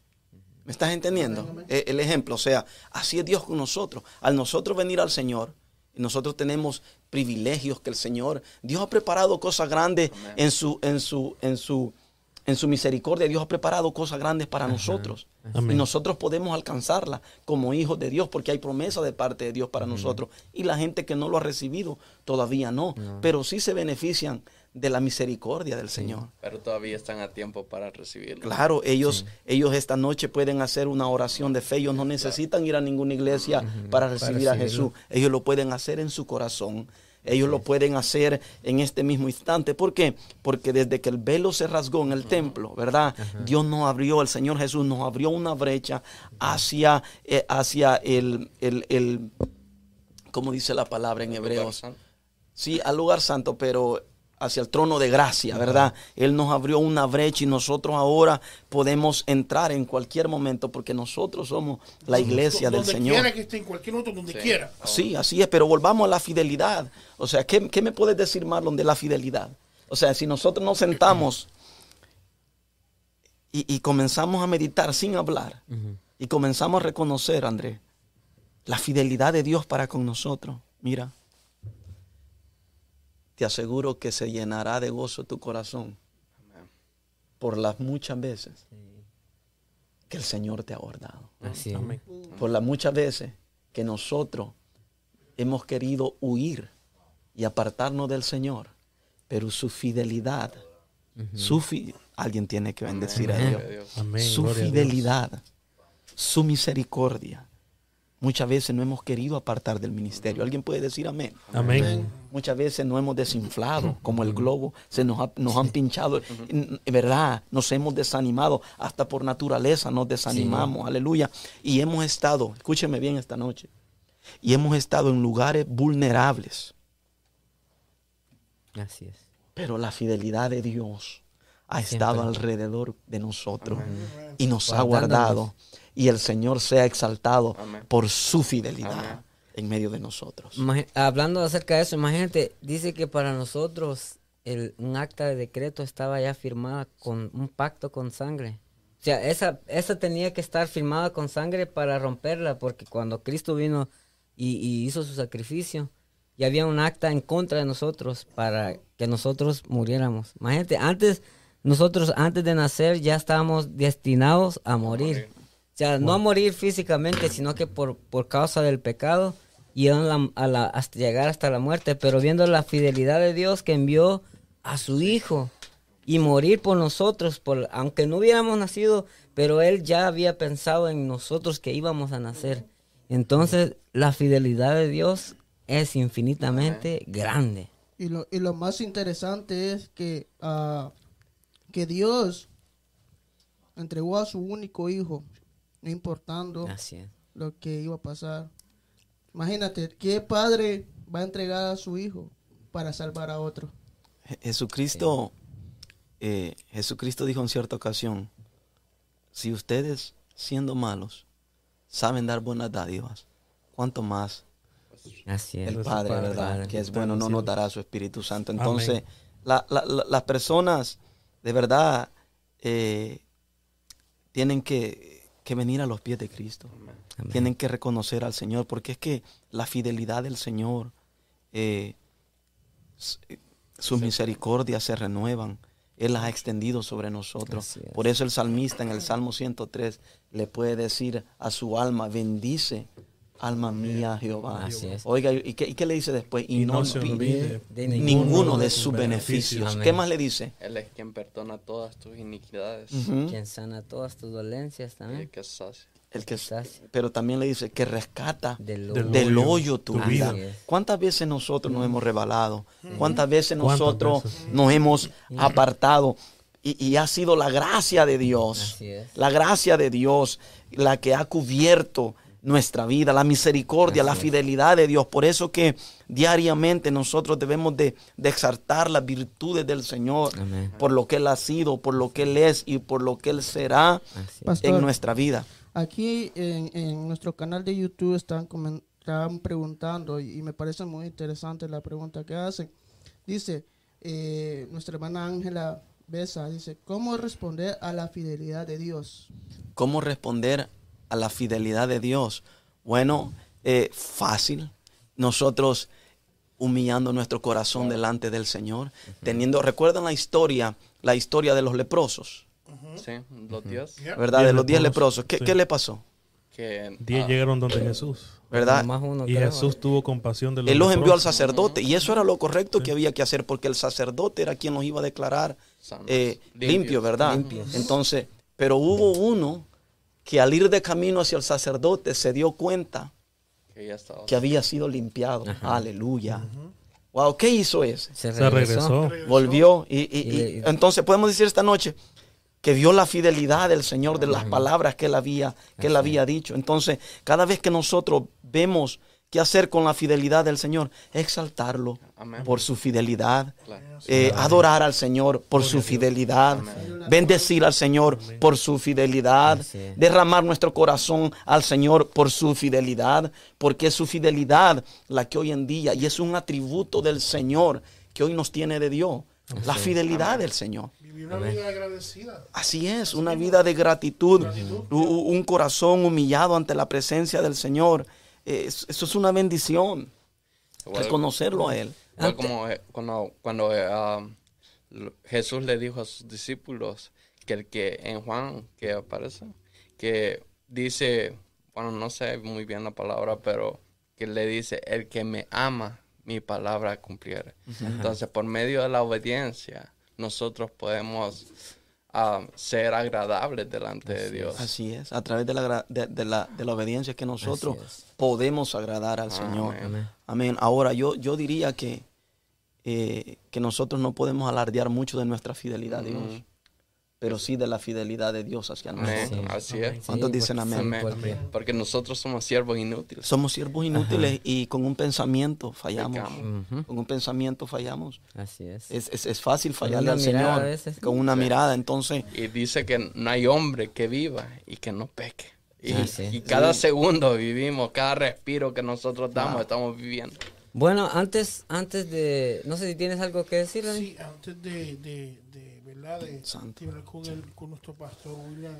¿Me estás entendiendo? Eh, El ejemplo, o sea, así es Dios con nosotros. Al nosotros venir al Señor, nosotros tenemos privilegios que el Señor, Dios ha preparado cosas grandes en su, en su, en su, en su misericordia. Dios ha preparado cosas grandes para nosotros. Amén. Y nosotros podemos alcanzarla como hijos de Dios, porque hay promesa de parte de Dios para nosotros. Y la gente que no lo ha recibido todavía no, pero sí se benefician de la misericordia del Señor. Pero todavía están a tiempo para recibirlo. Claro, ellos, ellos esta noche pueden hacer una oración de fe. Ellos no necesitan ir a ninguna iglesia para recibir a. Jesús. Ellos lo pueden hacer en su corazón. Ellos lo pueden hacer en este mismo instante. ¿Por qué? Porque desde que el velo se rasgó en el templo, ¿verdad? Dios nos abrió, el Señor Jesús nos abrió una brecha hacia, eh, hacia el, el, el, ¿cómo dice la palabra en Hebreos? Sí, al lugar santo, pero hacia el trono de gracia, ¿verdad? Él nos abrió una brecha y nosotros ahora podemos entrar en cualquier momento porque nosotros somos la iglesia del donde Señor. quiera que esté, en cualquier otro, donde Sí. quiera. Sí, así es, pero volvamos a la fidelidad. O sea, ¿qué, qué me puedes decir, Marlon, de la fidelidad? O sea, si nosotros nos sentamos y, y comenzamos a meditar sin hablar y comenzamos a reconocer, Andrés, la fidelidad de Dios para con nosotros, mira, te aseguro que se llenará de gozo tu corazón por las muchas veces que el Señor te ha guardado Así es. Amén. por las muchas veces que nosotros hemos querido huir y apartarnos del Señor, pero su fidelidad, su fi- alguien tiene que bendecir a Dios, Amén. su Gloria a Dios. fidelidad, su misericordia. Muchas veces no hemos querido apartar del ministerio. ¿Alguien puede decir amén? Amén. Muchas veces nos hemos desinflado, como el globo, se nos, ha- nos han pinchado, en verdad, nos hemos desanimado, hasta por naturaleza nos desanimamos, aleluya. Y hemos estado, escúcheme bien esta noche, y hemos estado en lugares vulnerables, Así es. pero la fidelidad de Dios ha Siempre. estado alrededor de nosotros y nos ha guardado. Y el Señor sea exaltado Amén. por su fidelidad. Amén. en medio de nosotros. Hablando acerca de eso, imagínate, dice que para nosotros el, un acta de decreto estaba ya firmada con un pacto con sangre. O sea, esa, esa tenía que estar firmada con sangre para romperla, porque cuando Cristo vino y, y hizo su sacrificio, ya había un acta en contra de nosotros para que nosotros muriéramos. Imagínate, antes, nosotros antes de nacer ya estábamos destinados a morir. O sea, no a morir físicamente, sino que por, por causa del pecado y a la- a la- hasta llegar hasta la muerte, pero viendo la fidelidad de Dios que envió a su Hijo y morir por nosotros, por, aunque no hubiéramos nacido, pero Él ya había pensado en nosotros que íbamos a nacer. Entonces, la fidelidad de Dios es infinitamente grande. Y lo, y lo más interesante es que, ah, que Dios entregó a su único hijo, no importando Así es. lo que iba a pasar. Imagínate, ¿qué padre va a entregar a su hijo para salvar a otro? Je- Jesucristo, eh, Jesucristo dijo en cierta ocasión, si ustedes siendo malos saben dar buenas dádivas, ¿cuánto más Así es. el Padre, Padre, verdad? Padre. Que es bueno, no nos dará su Espíritu Santo. Entonces, la- la- la- las personas de verdad eh, tienen que, que venir a los pies de Cristo. Amén. Tienen que reconocer al Señor, porque es que la fidelidad del Señor, eh, eh, sus misericordias se renuevan. Él las ha extendido sobre nosotros. Es. Por eso el salmista en el Salmo 103 le puede decir a su alma, bendice, alma mía, Jehová. Así es. Oiga, ¿y qué, y qué le dice después? Y, Y no, no se olvide olvide de ninguno de sus beneficios. ¿Qué más le dice? Él es quien perdona todas tus iniquidades. Quien sana todas tus dolencias también. el que sacia. El que, Sacia. pero también le dice que rescata Del Del del hoyo, hoyo tu tu vida. vida. ¿Cuántas veces nosotros nos hemos rebalado? ¿Cuántas veces ¿Cuántas nosotros veces? nos hemos apartado? Y, y ha sido la gracia de Dios, Así es. la gracia de Dios, la que ha cubierto nuestra vida, la misericordia, la Así fidelidad de Dios. Por eso que diariamente nosotros debemos de, de exaltar las virtudes del Señor, Amén. por lo que Él ha sido, por lo que Él es y por lo que Él será. Pastor. en nuestra vida. Aquí en, en nuestro canal de YouTube están, están preguntando y, y me parece muy interesante la pregunta que hacen. Dice, eh, nuestra hermana Ángela Besa, dice, ¿cómo responder a la fidelidad de Dios? ¿Cómo responder a la fidelidad de Dios? Bueno, eh, fácil. Nosotros humillando nuestro corazón delante del Señor, teniendo, recuerdan la historia, la historia de los leprosos, Sí, los diez. ¿verdad? Diez de los diez leprosos, leprosos. ¿Qué, sí. qué le pasó? Que, Diez ah, llegaron donde Jesús. ¿Verdad? Uno, Y creo. Jesús tuvo compasión de los Él los envió al sacerdote y eso era lo correcto que había que hacer porque el sacerdote era quien los iba a declarar eh, Limpios. limpios, ¿verdad? Limpios. Entonces, pero hubo uno que al ir de camino hacia el sacerdote se dio cuenta que ya estaba. que había sido limpiado. Aleluya. Wow, ¿qué hizo ese? Se Se regresó. Volvió y, y- Y y- le- entonces podemos decir esta noche que vio la fidelidad del Señor de las palabras que él había que él había dicho. Entonces, cada vez que nosotros vemos qué hacer con la fidelidad del Señor, exaltarlo Amén. por su fidelidad, Claro. eh, adorar al Señor por su fidelidad, bendecir al Señor por su fidelidad, derramar nuestro corazón al Señor por su fidelidad, porque es su fidelidad la que hoy en día, y es un atributo del Señor que hoy nos tiene de Dios, la fidelidad del Señor. Vivir una vida agradecida. Así es, una vida de gratitud, un corazón humillado ante la presencia del Señor. Eh, es- Eso es una bendición, Igual- reconocerlo a Él. Igual como eh, cuando, cuando eh, lo- Jesús le dijo a sus discípulos que el que en Juan que aparece, que dice, bueno, no sé muy bien la palabra, pero que le dice, el que me ama, mi palabra cumpliere. Entonces, por medio de la obediencia, nosotros podemos ah, ser agradables delante de Dios. Así es, a través de la, de, de la, de la obediencia que nosotros podemos agradar al Señor. Amén. Amén. Ahora, yo, yo diría que, eh, que nosotros no podemos alardear mucho de nuestra fidelidad a Dios, pero sí de la fidelidad de Dios hacia Amén. nosotros. Así es. ¿Cuántos Sí, dicen amén? Amén. porque- nosotros somos siervos inútiles. Somos siervos inútiles y con un pensamiento fallamos. Pecamos. Ujú, Con un pensamiento fallamos. Así es. Es, es, es fácil fallarle al Señor con una mirada. Entonces, Y dice que no hay hombre que viva y que no peque. Y, Ah, sí. y cada segundo vivimos, cada respiro que nosotros damos, estamos viviendo. Bueno, antes, antes de, no sé si tienes algo que decir. Sí, antes de, de, de ¿verdad? De Santo. con, el, con nuestro pastor William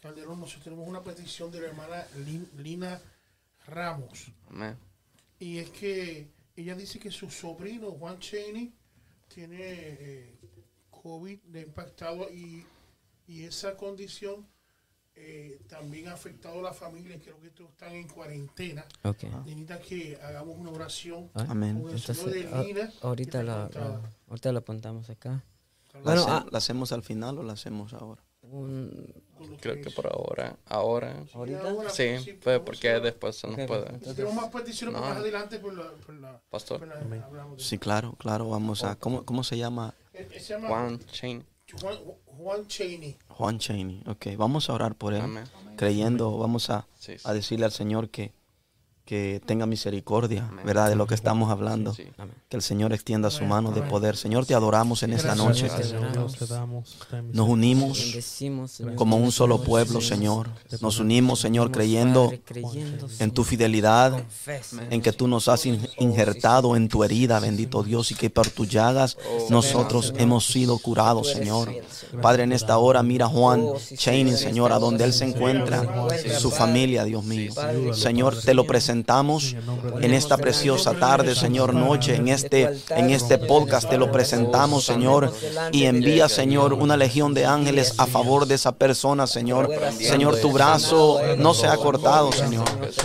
Calderón, nosotros tenemos una petición de la hermana Lin- Lina Ramos. Amén. Y es que ella dice que su sobrino, Juan Cheney, tiene eh, COVID, le ha impactado y, y esa condición eh, también ha afectado a la familia. Creo que todos están en cuarentena. Ok. Necesita que hagamos una oración Amén. con el Entonces, de a- Lina. ahorita la, ahorita la apuntamos acá. ¿La, Bueno, hace- ah, la hacemos al final o la hacemos ahora? un- Creo que por ahora, ahora, ¿Ahorita? sí, sí, pues vamos porque después se nos Ok, puede. Si tenemos más peticiones No. más adelante, pues la, pues la, Pastor. pues la de Sí, claro, claro. Vamos a. ¿Cómo, cómo se llama? Eh, eh, se llama Juan Chain. Juan, Juan Cheney. Juan Cheney. Ok, vamos a orar por él. Amén. Creyendo, vamos a, Sí, sí. a decirle al Señor que, que tenga misericordia, ¿verdad? De lo que estamos hablando. Sí. Que el Señor extienda su mano de poder. Señor, te adoramos en esta noche. Nos unimos como un solo pueblo, Señor. Nos unimos, Señor, creyendo en tu fidelidad, en que tú nos has in- injertado en tu herida, bendito Dios, y que por tus llagas nosotros hemos sido curados, Señor. Padre, en esta hora mira a Juan Cheney, Señor, a donde él se encuentra, su familia, Dios mío. Señor, te lo presentamos en esta preciosa tarde, Señor, noche, en este, en este podcast, te lo presentamos, Señor, y envía, Señor, una legión de ángeles a favor de esa persona, Señor. Señor, tu brazo no se ha cortado, Señor.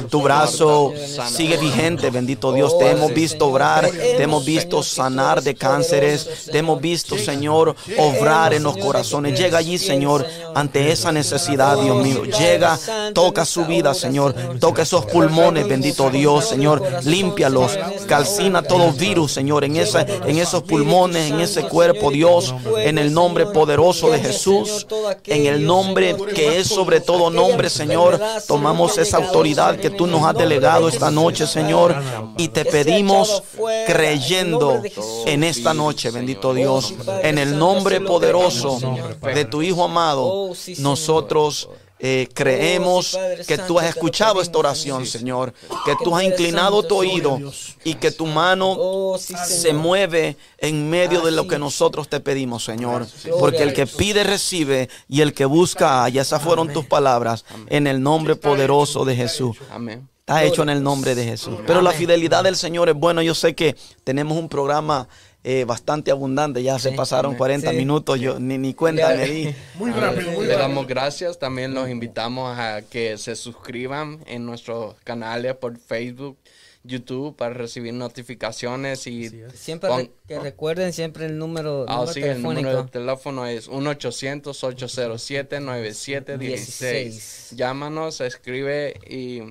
Tu brazo sigue vigente, bendito Dios. Te hemos visto obrar, te hemos visto sanar de cánceres, te hemos visto, Señor, obrar en los corazones. Llega allí, Señor, ante esa necesidad, Dios mío. Llega, toca su vida, Señor. Toca esos pulmones, bendito Dios, Señor. Límpialos, calcina todo virus, Señor, en, en esos pulmones, en ese cuerpo, Dios, en el nombre poderoso de Jesús, en el nombre que es sobre todo nombre, Señor. Tomamos esa autoridad que tú nos has delegado esta noche, Señor, y te pedimos creyendo en esta noche, bendito Dios, en el nombre poderoso de tu Hijo amado, nosotros eh, creemos que tú has escuchado esta oración, Señor, que tú has inclinado tu oído y que tu mano Oh, sí, se mueve en medio de lo que nosotros te pedimos, Señor. Porque el que pide recibe y el que busca halla. Esas fueron tus palabras en el nombre poderoso de Jesús. Amén. Está hecho en el nombre de Jesús. Pero la fidelidad del Señor es bueno. Yo sé que tenemos un programa eh, bastante abundante. Ya se Sí. pasaron 40 Sí. minutos. Yo ni, ni cuenta me di. [laughs] Muy rápido, muy Le damos gracias. También los invitamos a que se suscriban en nuestros canales por Facebook, YouTube para recibir notificaciones y Siempre pon- re- que recuerden siempre el número, Ah, número sí, el telefónico. número de teléfono es 1-800-807-9716. Llámanos, escribe y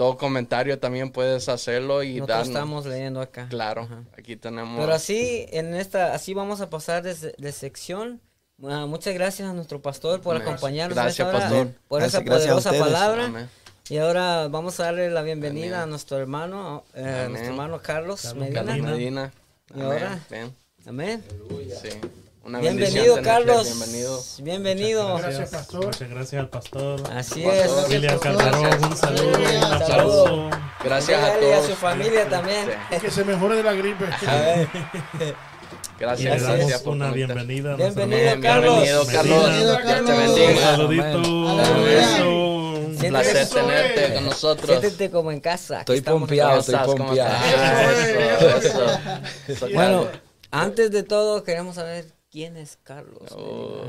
todo comentario también puedes hacerlo y Nosotros darnos. estamos leyendo acá. Claro, Ajá. aquí tenemos. Pero así, en esta, así vamos a pasar de, se- de sección. Ah, muchas gracias a nuestro pastor por Amén. acompañarnos Gracias, esta hora, pastor. por Gracias, esa poderosa palabra. Amén. Y ahora vamos a darle la bienvenida Amén. a nuestro hermano, eh, nuestro hermano Carlos, Medina. Carlos Medina. Y Amén. ahora- Amén. sí. Una Bienvenido, bendición Carlos. Bienvenido. Bienvenido. Gracias, pastor. Muchas gracias al pastor. Así Pastor. es. William Calderón, un saludo, un Un aplauso. Gracias a Dígale a todos. su familia también. Sí. Que se mejore de la gripe. [laughs] Y Gracias, le gracias damos una bienvenida. a Bienvenido, Carlos. Bienvenido, Carlos. Te Un saludito. Un beso. Un placer tenerte con nosotros. Siéntete como en casa. Aquí Estoy estamos. pompeado, ¿Cómo estoy pompeado. Bueno, antes de todo queremos saber quién es Carlos. Oh.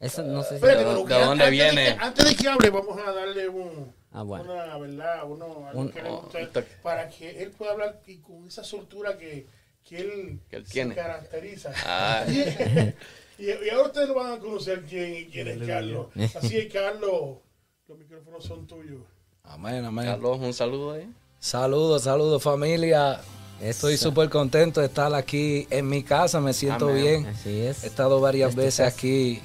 Eso no sé si... ¿De dónde antes de viene? que- antes de que hable, vamos a darle un, Ah, bueno. una, ¿verdad? Uno, algo Un- que le gusta, para que él pueda hablar y con esa soltura que, que él, Que él se tiene. caracteriza. Ah. [laughs] y, y ahora ustedes lo van a conocer quién, quién es Carlos. [laughs] Así es, Carlos, los micrófonos son tuyos. Amén, amén. Carlos, un saludo ahí. Saludos, saludos familia. Estoy súper contento de estar aquí en mi casa, me siento Amén. bien. Así es. He estado varias Este veces caso. aquí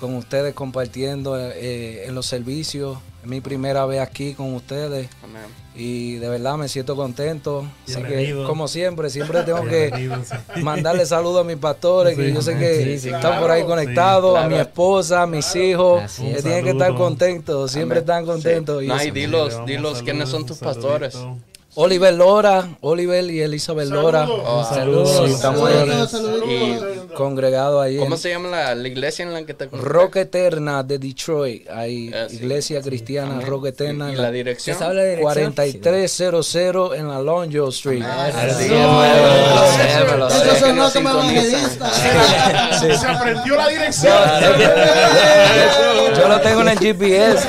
con ustedes compartiendo eh, en los servicios. Es mi primera vez aquí con ustedes Amén. y de verdad me siento contento. Así que, como siempre, siempre tengo que [laughs] mandarle saludos a mis pastores, que Sí. yo sé que Sí, sí, están por ahí conectados, Sí, a mi esposa, a mis hijos, Así que es. tienen que estar contentos, siempre Amén. están contentos. Y No, eso- y dilos, dilos quiénes son tus saludito. Oliver Lora, Oliver y Elizabeth Lora, Saludos. Oh, Saludos. Saludos. congregados ahí ¿Cómo en se llama la, la iglesia en la que te congregas? Roca Eterna de Detroit, hay Ah, sí. iglesia cristiana. Roca Eterna, ¿Y en la la dirección? ¿Se habla de dirección? 4300 en la Longview Street. Se aprendió la dirección. Yo lo tengo en el GPS.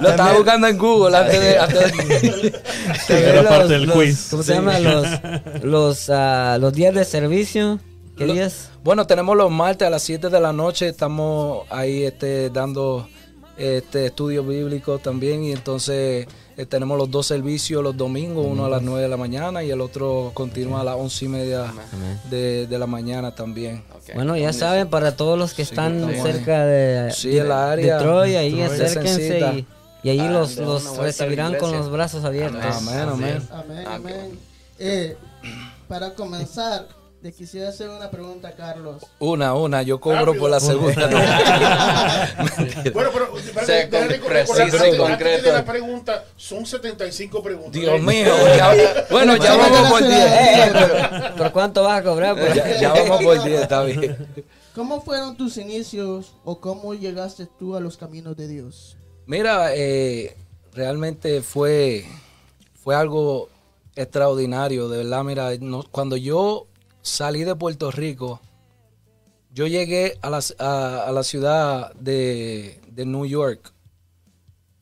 lo estaba buscando en Google antes de... antes de- parte del quiz. ¿Cómo se llama? Los, los, ah, los días de servicio. ¿Qué Lo- días? Bueno, tenemos los martes a las 7 de la noche, estamos ahí este, dando este, estudios bíblicos también y entonces eh, tenemos los dos servicios los domingos, uno a las 9 de la mañana y el otro continúa a las 11 y media de, de la mañana también. Bueno, ya saben, para todos los que están cerca de, Sí, de- la área. Detroit, ahí Detroit. acérquense y, y ahí Ah, los, de los recibirán con los brazos abiertos. Amén, amén. Amén, Ah, amén. Eh, para comenzar, le quisiera hacer una pregunta Carlos. Una, una, yo cobro por la segunda. [laughs] Bueno, pero preciso antes- y concreto. la pregunta, son 75 preguntas. Dios mío, ya- [laughs] bueno, ya vamos por 10. Eh, pero, pero ¿cuánto vas a cobrar? por- Ya, ya vamos por 10, está bien. ¿Cómo fueron tus inicios o cómo llegaste tú a los caminos de Dios? Mira, eh, realmente fue, fue algo extraordinario, de verdad. Mira, no- cuando yo salí de Puerto Rico, yo llegué a la, a, a la ciudad de, de New York.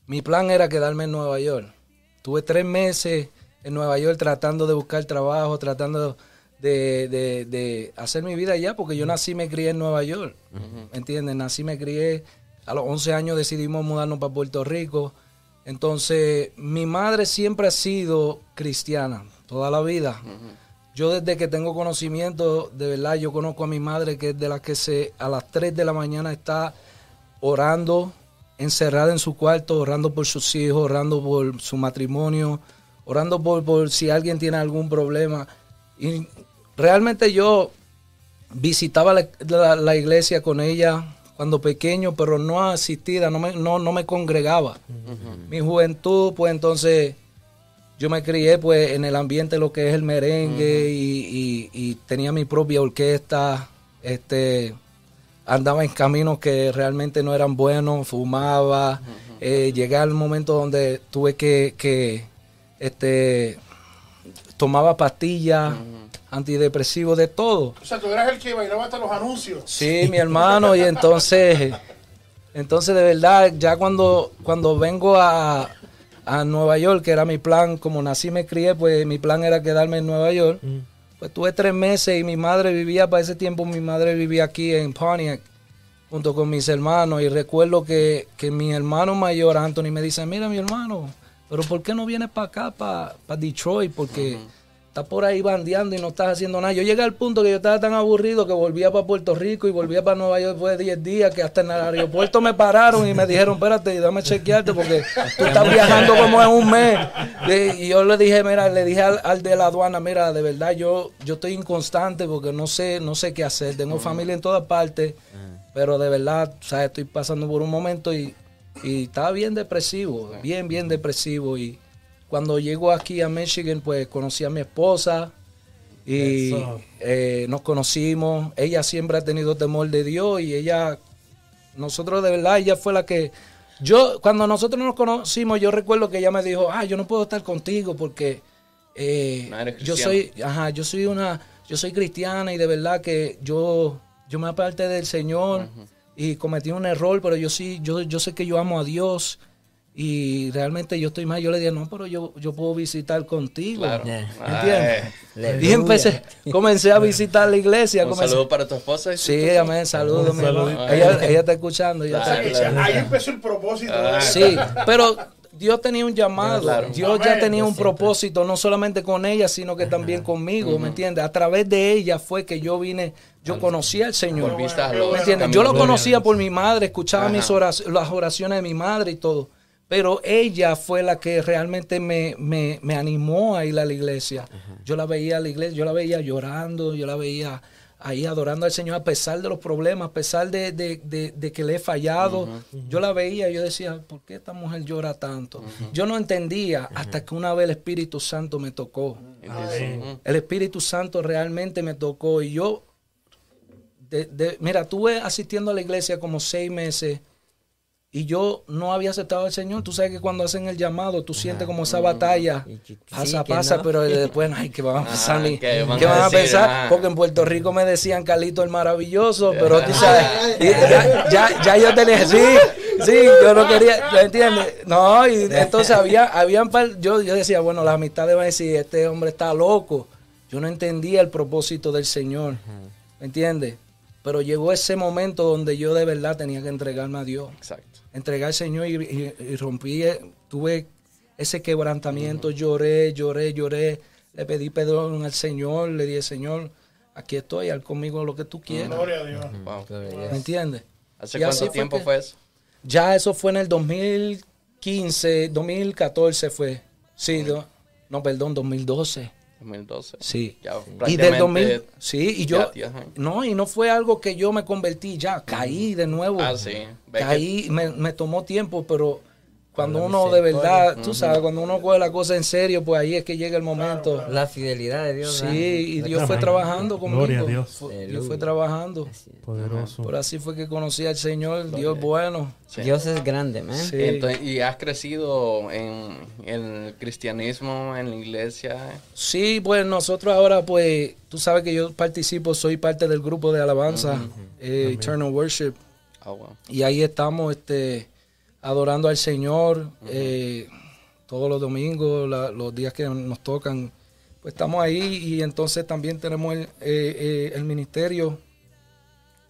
Mi plan era quedarme en Nueva York. Tuve tres meses en Nueva York tratando de buscar trabajo, tratando de, de- de hacer mi vida allá, porque yo nací y me crié en Nueva York. ¿Me entiendes? Nací y me crié. A los 11 años decidimos mudarnos para Puerto Rico. Entonces, mi madre siempre ha sido cristiana, toda la vida. Yo desde que tengo conocimiento, de verdad, yo conozco a mi madre que es de las que se a las 3 de la mañana está orando, encerrada en su cuarto, orando por sus hijos, orando por su matrimonio, orando por, por si alguien tiene algún problema. Y realmente yo visitaba la, la- la iglesia con ella cuando pequeño, pero no asistida, no me, no, no me congregaba. Mi juventud, pues entonces yo me crié pues en el ambiente de lo que es el merengue y, y- y tenía mi propia orquesta, este andaba en caminos que realmente no eran buenos, fumaba, eh, llegué al momento donde tuve que, que este tomaba pastillas, antidepresivos, de todo. O sea, tú eras el que bailaba hasta los anuncios. Sí, mi hermano, y entonces, entonces de verdad, ya cuando, cuando vengo a, a Nueva York, que era mi plan, como nací y me crié, pues mi plan era quedarme en Nueva York. Pues tuve tres meses y mi madre vivía, para ese tiempo mi madre vivía aquí en Pontiac, junto con mis hermanos, y recuerdo que, que mi hermano mayor, Anthony, me dice, mira mi hermano, pero ¿por qué no vienes para acá, para Detroit? Porque estás por ahí bandeando y no estás haciendo nada. Yo llegué al punto que yo estaba tan aburrido que volvía para Puerto Rico y volvía para Nueva York después de 10 días, que hasta en el aeropuerto me pararon y me dijeron, espérate, dame chequearte porque tú estás viajando como en un mes. Y yo le dije, mira, le dije al, al de la aduana, mira, de verdad yo, yo estoy inconstante porque no sé, no sé qué hacer. Tengo familia en todas partes, pero de verdad, o sea, estoy pasando por un momento y, y estaba bien depresivo, bien, bien depresivo. Y cuando llego aquí a Michigan, pues conocí a mi esposa y eh, nos conocimos. Ella siempre ha tenido temor de Dios y ella, nosotros de verdad, ella fue la que... Yo, cuando nosotros nos conocimos, yo recuerdo que ella me dijo, ah, yo no puedo estar contigo porque eh, No yo soy, ajá, yo soy una, yo soy cristiana y de verdad que yo, yo me aparté del Señor y cometí un error, pero yo sí, yo, yo sé que yo amo a Dios y realmente yo estoy mal. Yo le dije, no, pero yo, yo puedo visitar contigo. Claro. Yeah. ¿Entiendes? Y empecé, comencé a visitar la iglesia. Un comencé- saludo para tu esposa. y Sí, amén, saludos. Un mi. Ella, ella está escuchando. ella está ahí empezó el propósito. Ah, Sí, pero Dios tenía un llamado, Claro. Dios ya tenía un propósito, no solamente con ella, sino que también conmigo, ¿me entiendes? A través de ella fue que yo vine, yo conocí al Señor. ¿Me los ¿Me entiendes? Yo lo conocía por mi madre, escuchaba Ajá. mis orac- las oraciones de mi madre y todo. Pero ella fue la que realmente me, me, me animó a ir a la iglesia. Yo la veía a la iglesia, yo la veía llorando, yo la veía ahí adorando al Señor a pesar de los problemas, a pesar de, de- de- de que le he fallado. Yo la veía y yo decía, ¿por qué esta mujer llora tanto? Yo no entendía hasta que una vez el Espíritu Santo me tocó. El Espíritu Santo realmente me tocó y yo, de- de- mira, estuve asistiendo a la iglesia como seis meses y yo no había aceptado al Señor. Tú sabes que cuando hacen el llamado, tú sientes como esa batalla. Y que- Pasa, pasa, no. pero después, ay, que van a pensar, Ajá, ni- ¿qué van ¿qué a van a decir? pensar? Porque en Puerto Rico me decían Carlito el maravilloso, pero tú sabes, y ya, ya, ya yo tenía, sí, sí, yo no quería, ¿me entiendes? No, y entonces había, habían, yo, yo decía, bueno, las amistades van a decir, este hombre está loco. Yo no entendía el propósito del Señor, ¿me entiendes? Pero llegó ese momento donde yo de verdad tenía que entregarme a Dios Exacto. entregar al Señor y, y- y rompí, eh, tuve ese quebrantamiento, lloré, lloré, lloré, le pedí perdón al Señor, le dije, Señor, aquí estoy, haz conmigo lo que tú quieras, Gloria a Dios. Wow. ¿me entiendes? ¿Hace Y cuánto fue tiempo que- fue eso? Ya eso fue en el 2015, 2014 fue, sí, no, perdón, 2012. 2012. Sí. Ya Y del 2000, prácticamente- sí, y yo, ya no, y no fue algo que yo me convertí ya, caí de nuevo. Ah, sí. Caí, me, me tomó tiempo, pero cuando uno de verdad, tú sabes, cuando uno coge la cosa en serio, pues ahí es que llega el momento. La fidelidad de Dios. Sí, ¿verdad? y Dios fue trabajando conmigo. Gloria a Dios. Dios fue trabajando. Poderoso. Por así fue que conocí al Señor, Dios bueno. Sí. Dios es grande, man. Sí. Entonces, ¿Y has crecido en, en el cristianismo, en la iglesia? Sí, pues nosotros ahora, pues, tú sabes que yo participo, soy parte del grupo de alabanza, eh, Eternal Worship. Ah, wow. Y ahí estamos este, adorando al Señor eh, todos los domingos, la- los días que nos tocan. Pues estamos ahí y entonces también tenemos el, eh, eh, el ministerio,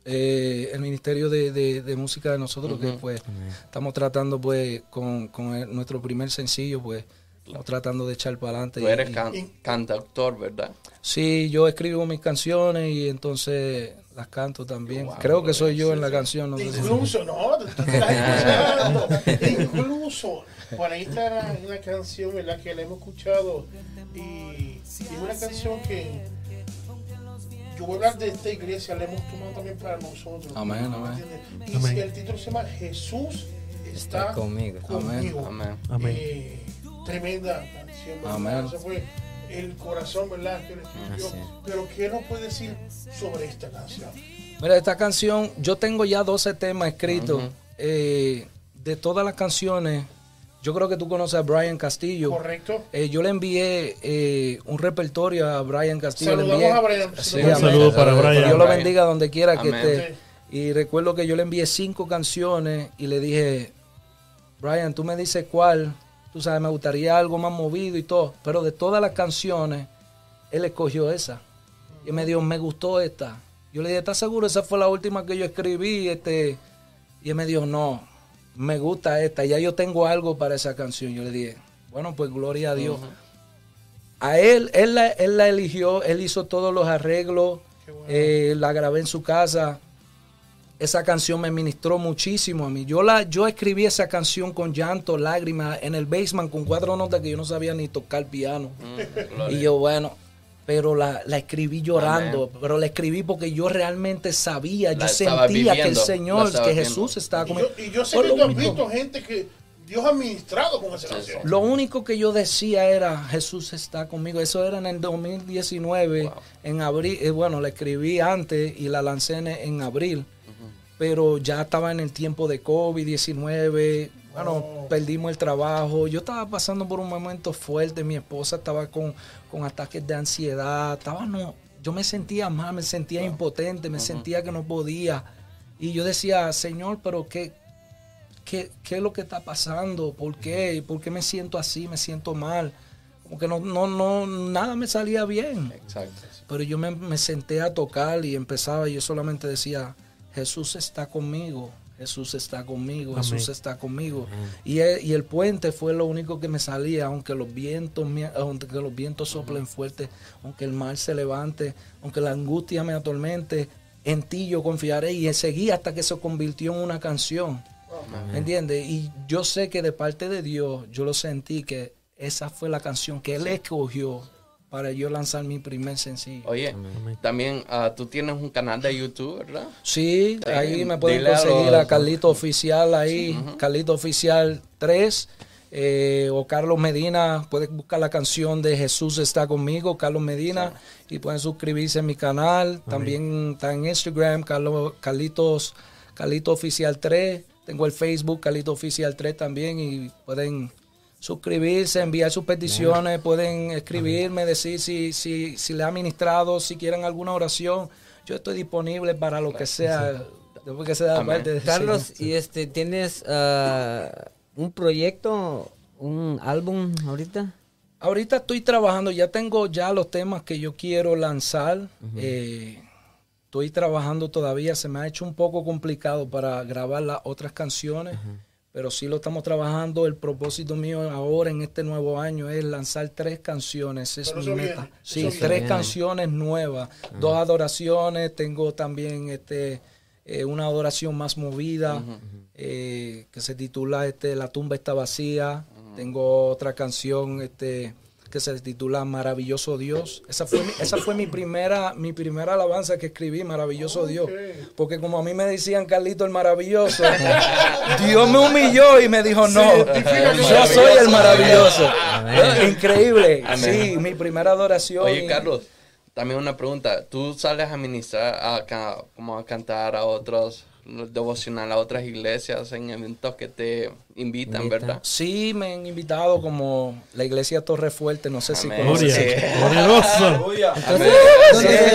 eh, el ministerio de, de- de música de nosotros, que pues estamos tratando pues con, con el- nuestro primer sencillo, pues estamos tratando de echar para adelante. Tú eres y- can- cantautor, ¿verdad? Sí, yo escribo mis canciones y entonces las canto también. Wow, Creo que soy yo en la canción. No sé si- Incluso, no, estás escuchando. Incluso, por ahí está una canción, ¿verdad? Que la hemos escuchado. Y, es una canción que yo voy a hablar de esta iglesia, la hemos tomado también para nosotros. Amén, ¿me amén. Y Amén. si el título se llama Jesús está, Está conmigo. conmigo. Amén. Amén. Eh, tremenda canción. Amén. Fue el corazón, ¿verdad? Que le escribió. Así es. Pero ¿qué nos puede decir sobre esta canción? Mira, esta canción, yo tengo ya 12 temas escritos. Eh, de todas las canciones, yo creo que tú conoces a Brian Castillo. ¿Correcto? Eh, yo le envié eh, un repertorio a Brian Castillo. le Saludamos envié- a Brian. Sí, Un amén. saludo para Brian. Dios lo bendiga donde quiera que esté. Y recuerdo que yo le envié cinco canciones y le dije, Brian, tú me dices cuál. Tú sabes, me gustaría algo más movido y todo. Pero de todas las canciones, él escogió esa. Y me dijo, me gustó esta. Yo le dije, ¿estás seguro? Esa fue la última que yo escribí. Este... Y él me dijo, no, me gusta esta. Ya yo tengo algo para esa canción. Yo le dije, bueno, pues gloria a Dios. A él, él la, él la eligió, él hizo todos los arreglos, bueno. eh, la grabé en su casa. Esa canción me ministró muchísimo a mí. Yo la, yo escribí esa canción con llanto, lágrimas, en el basement con cuatro notas que yo no sabía ni tocar piano. Mm. Y yo, bueno, pero la, la escribí llorando, pero la escribí porque yo realmente sabía, La yo sentía que el Señor, que viendo. Jesús estaba Y conmigo. yo, y yo sé que tú has visto gente que Dios ha ministrado con esa Sí, canción. Lo único que yo decía era, Jesús está conmigo. Eso era en el 2019, Wow. en abril. eh, bueno, la escribí antes y la lancé en, en abril. Pero ya estaba en el tiempo de COVID-19. Bueno, Oh. perdimos el trabajo. Yo estaba pasando por un momento fuerte. Mi esposa estaba con, con ataques de ansiedad. Estaba no, yo me sentía mal, me sentía impotente, me sentía que no podía. Y yo decía, Señor, pero ¿qué, ¿qué, qué es lo que está pasando? ¿Por qué? ¿Por qué me siento así? Me siento mal. Como que no, no, no, nada me salía bien. Exacto. Pero yo me, me senté a tocar y empezaba y yo solamente decía, Jesús está conmigo, Jesús está conmigo, Amén. Jesús está conmigo. Y el, y el puente fue lo único que me salía, aunque los vientos, aunque los vientos soplen fuerte, aunque el mar se levante, aunque la angustia me atormente, en ti yo confiaré y seguí hasta que se convirtió en una canción. ¿Me entiendes? Y yo sé que de parte de Dios, yo lo sentí que esa fue la canción que Él escogió para yo lanzar mi primer sencillo. Oye, también ah, tú tienes un canal de YouTube, ¿verdad? Sí, ahí me pueden a conseguir los- a Carlito Oficial ahí, Carlito Oficial 3. eh, o Carlos Medina, pueden buscar la canción de Jesús está conmigo, Carlos Medina, y pueden suscribirse a mi canal. También está en Instagram, Carlos, Carlitos, Carlito Oficial 3. Tengo el Facebook, Carlito Oficial 3 también, y pueden suscribirse, enviar sus peticiones, pueden escribirme, decir si, si, si le ha ministrado, si quieren alguna oración. Yo estoy disponible para lo que sea, después que sea parte de Carlos, y este, ¿tienes ah, un proyecto, un álbum ahorita? Ahorita estoy trabajando, ya tengo ya los temas que yo quiero lanzar. eh, estoy trabajando todavía, se me ha hecho un poco complicado para grabar las otras canciones, pero sí lo estamos trabajando. El propósito mío ahora en este nuevo año es lanzar tres canciones, es Pero mi meta. sí, eso tres canciones nuevas, dos adoraciones, tengo también este eh, una adoración más movida eh, que se titula este La tumba está vacía. Tengo otra canción este que se titula Maravilloso Dios. Esa fue mi, esa fue mi primera mi primera alabanza que escribí, Maravilloso Dios, porque como a mí me decían Carlito el maravilloso, [laughs] Dios me humilló y me dijo, "No, yo soy el maravilloso." Increíble. Sí, mi primera adoración. Oye, y- Carlos, también una pregunta. Tú sales a ministrar, a, como a cantar a otros, devocional a otras iglesias en eventos que te invitan. ¿verdad? Sí, me han invitado como la iglesia Torre Fuerte, no sé si conoces. Gloria. Sí. Glorioso. Amén. Sí, Sí, he sí,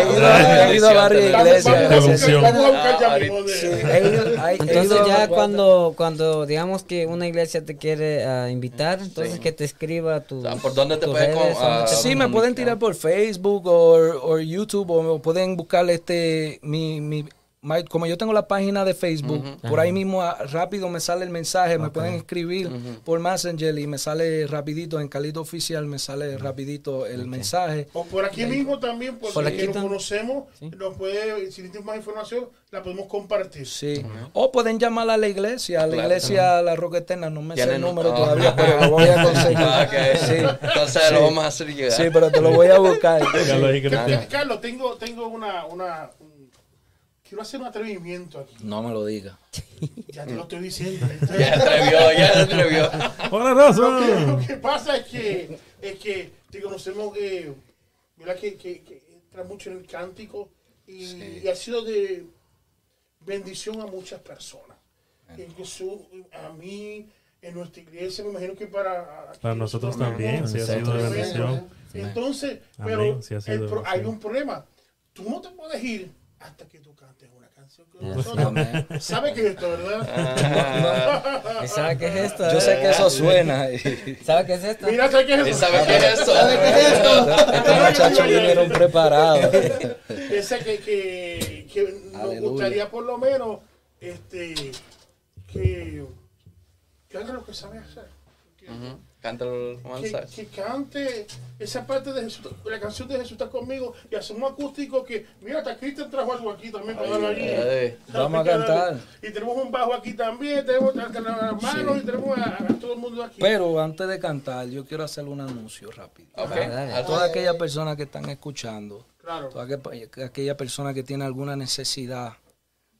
ido- sí, he ido a varias iglesias. Entonces ya cuando, cuando digamos que una iglesia te quiere ah, invitar, entonces que te escriba tu... O sea, ¿por dónde te tus puede redes, con- dónde ah, Sí, me pueden tirar por Facebook o, o YouTube o pueden buscar este mi, como yo tengo la página de Facebook, por ahí mismo ah, rápido me sale el mensaje, me pueden escribir por Messenger y me sale rapidito en Calito Oficial, me sale rapidito el mensaje. O por aquí mismo también, porque Por aquí nos conocemos, nos puede, si necesitas más información, la podemos compartir. Sí. O pueden llamar a la iglesia, a la Claro. iglesia La Roca Eterna, no me sé el número ah. todavía, pero lo voy a [laughs] conseguir. Ah, ok. Sí. Entonces Sí. lo vamos a hacer llegar. Sí, pero te lo voy a buscar. Carlos, tengo, tengo una, una, un- quiero hacer un atrevimiento aquí. No me lo diga. [laughs] Ya te lo estoy diciendo. [laughs] Ya se atrevió, ya se atrevió. [laughs] Lo que, lo que pasa es que, es que te conocemos, eh, ¿verdad? Que, que, que entra mucho en el cántico y, y ha sido de bendición a muchas personas. Incluso a mí, en nuestra iglesia, me imagino que para... Para nosotros también, sí ha sido de bendición. ¿eh? Entonces, Amén, pero sí ha sido el de pro- hay un problema. Tú no te puedes ir hasta que tú cantes una canción con nosotros. ¿Sabes qué es esto, verdad? ¿Y ¿Sabe qué es esto? Yo sé que eso suena. [laughs] ¿Sabe qué es esto? Mira, ¿sabes qué es ¿Y eso? sabe qué es eso? Estos muchachos vinieron preparados. [laughs] Ese que, que, que nos Aleluya. gustaría por lo menos este, que, que haga lo que sabe hacer. Cántalo, Que, avanza. que cante esa parte de Jesús, la canción de Jesús está conmigo y hacemos acústico que, mira, hasta Cristian trajo algo aquí también para darlo allí. Ay. Vamos a cantar. Y tenemos un bajo aquí también, tenemos a las manos y tenemos a, a todo el mundo aquí. Pero antes de cantar, yo quiero hacer un anuncio rápido. Ok. dale. A todas aquellas personas que están escuchando, claro. toda aquella, aquella persona que tiene alguna necesidad,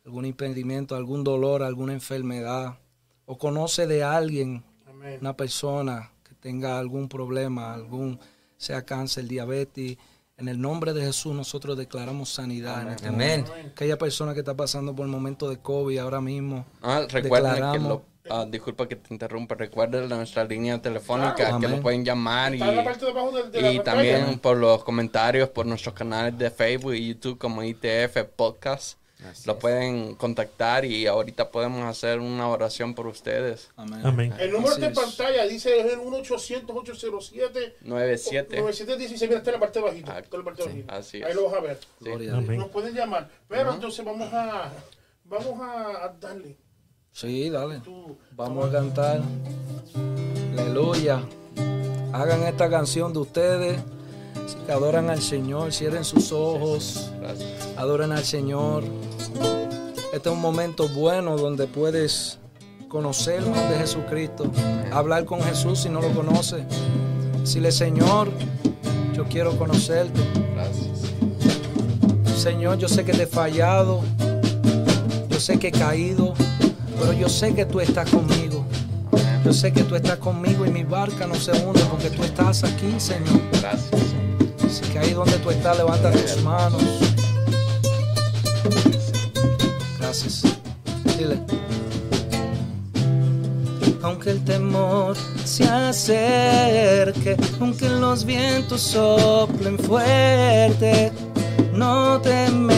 algún impedimento, algún dolor, alguna enfermedad, o conoce de alguien, Amén. una persona que tenga algún problema, algún sea cáncer, diabetes, en el nombre de Jesús nosotros declaramos sanidad. en este Amén. momento. Aquella persona que está pasando por el momento de COVID ahora mismo, Ah, recuerden que Declaramos. lo, ah, disculpa que te interrumpa, recuerden nuestra línea telefónica Claro. que lo pueden llamar y, de de, y también por los comentarios por nuestros canales de Facebook y YouTube como ITF Podcast. Lo pueden contactar y ahorita podemos hacer una oración por ustedes. Amén. El número de pantalla dice es el 1-800-807-9716. Mira, está en la parte bajita. Ah, Ahí lo vas a ver. Sí. Nos pueden llamar. Pero entonces vamos a, vamos a darle. Sí, dale. Vamos a cantar. Aleluya. Hagan esta canción de ustedes. Adoran al Señor, cierren sus ojos, adoran al Señor. Este es un momento bueno donde puedes conocer más de Jesucristo, hablar con Jesús si no lo conoces. Dile, Señor, yo quiero conocerte. Señor, yo sé que te he fallado, yo sé que he caído, pero yo sé que tú estás conmigo yo sé que tú estás conmigo y mi barca no se hunde porque tú estás aquí, Señor. Gracias. Así que ahí donde tú estás, levanta tus manos. Gracias. Dile. Aunque el temor se acerque, aunque los vientos soplen fuerte, no temas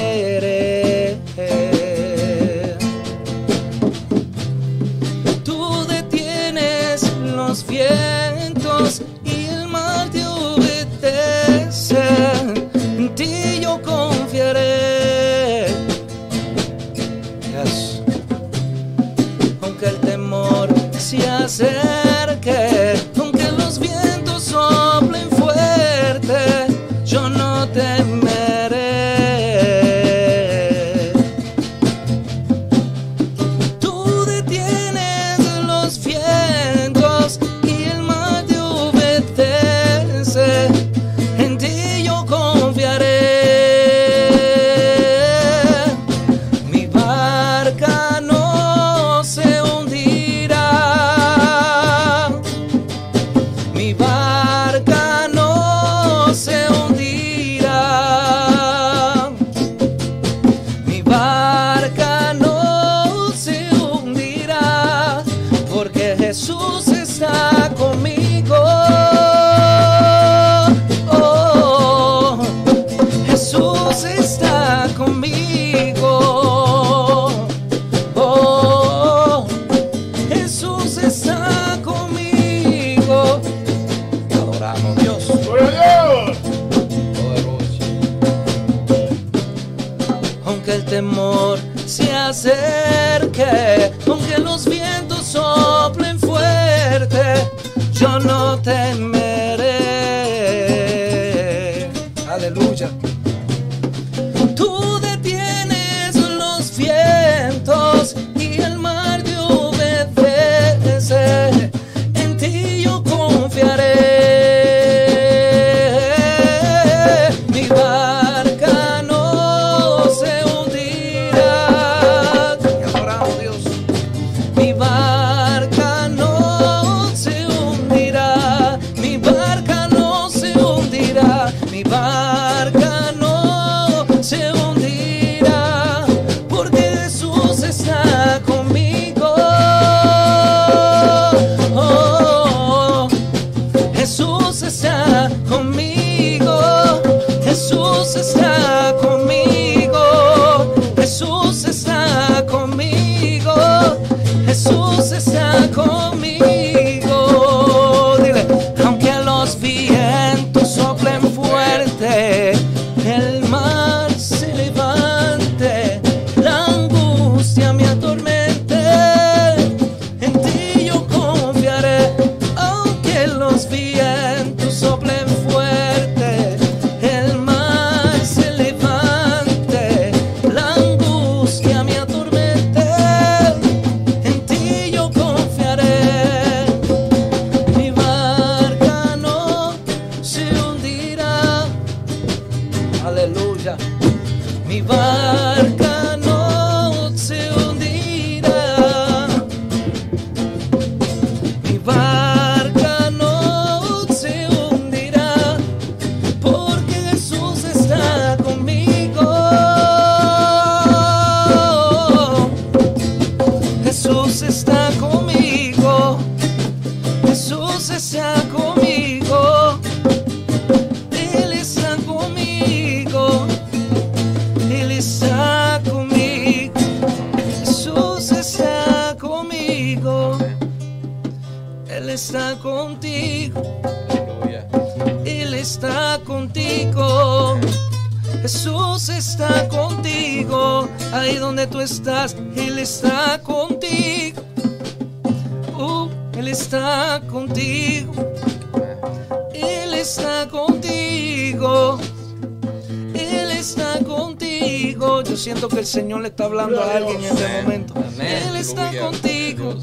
Señor le está hablando a alguien en este momento. Él está contigo.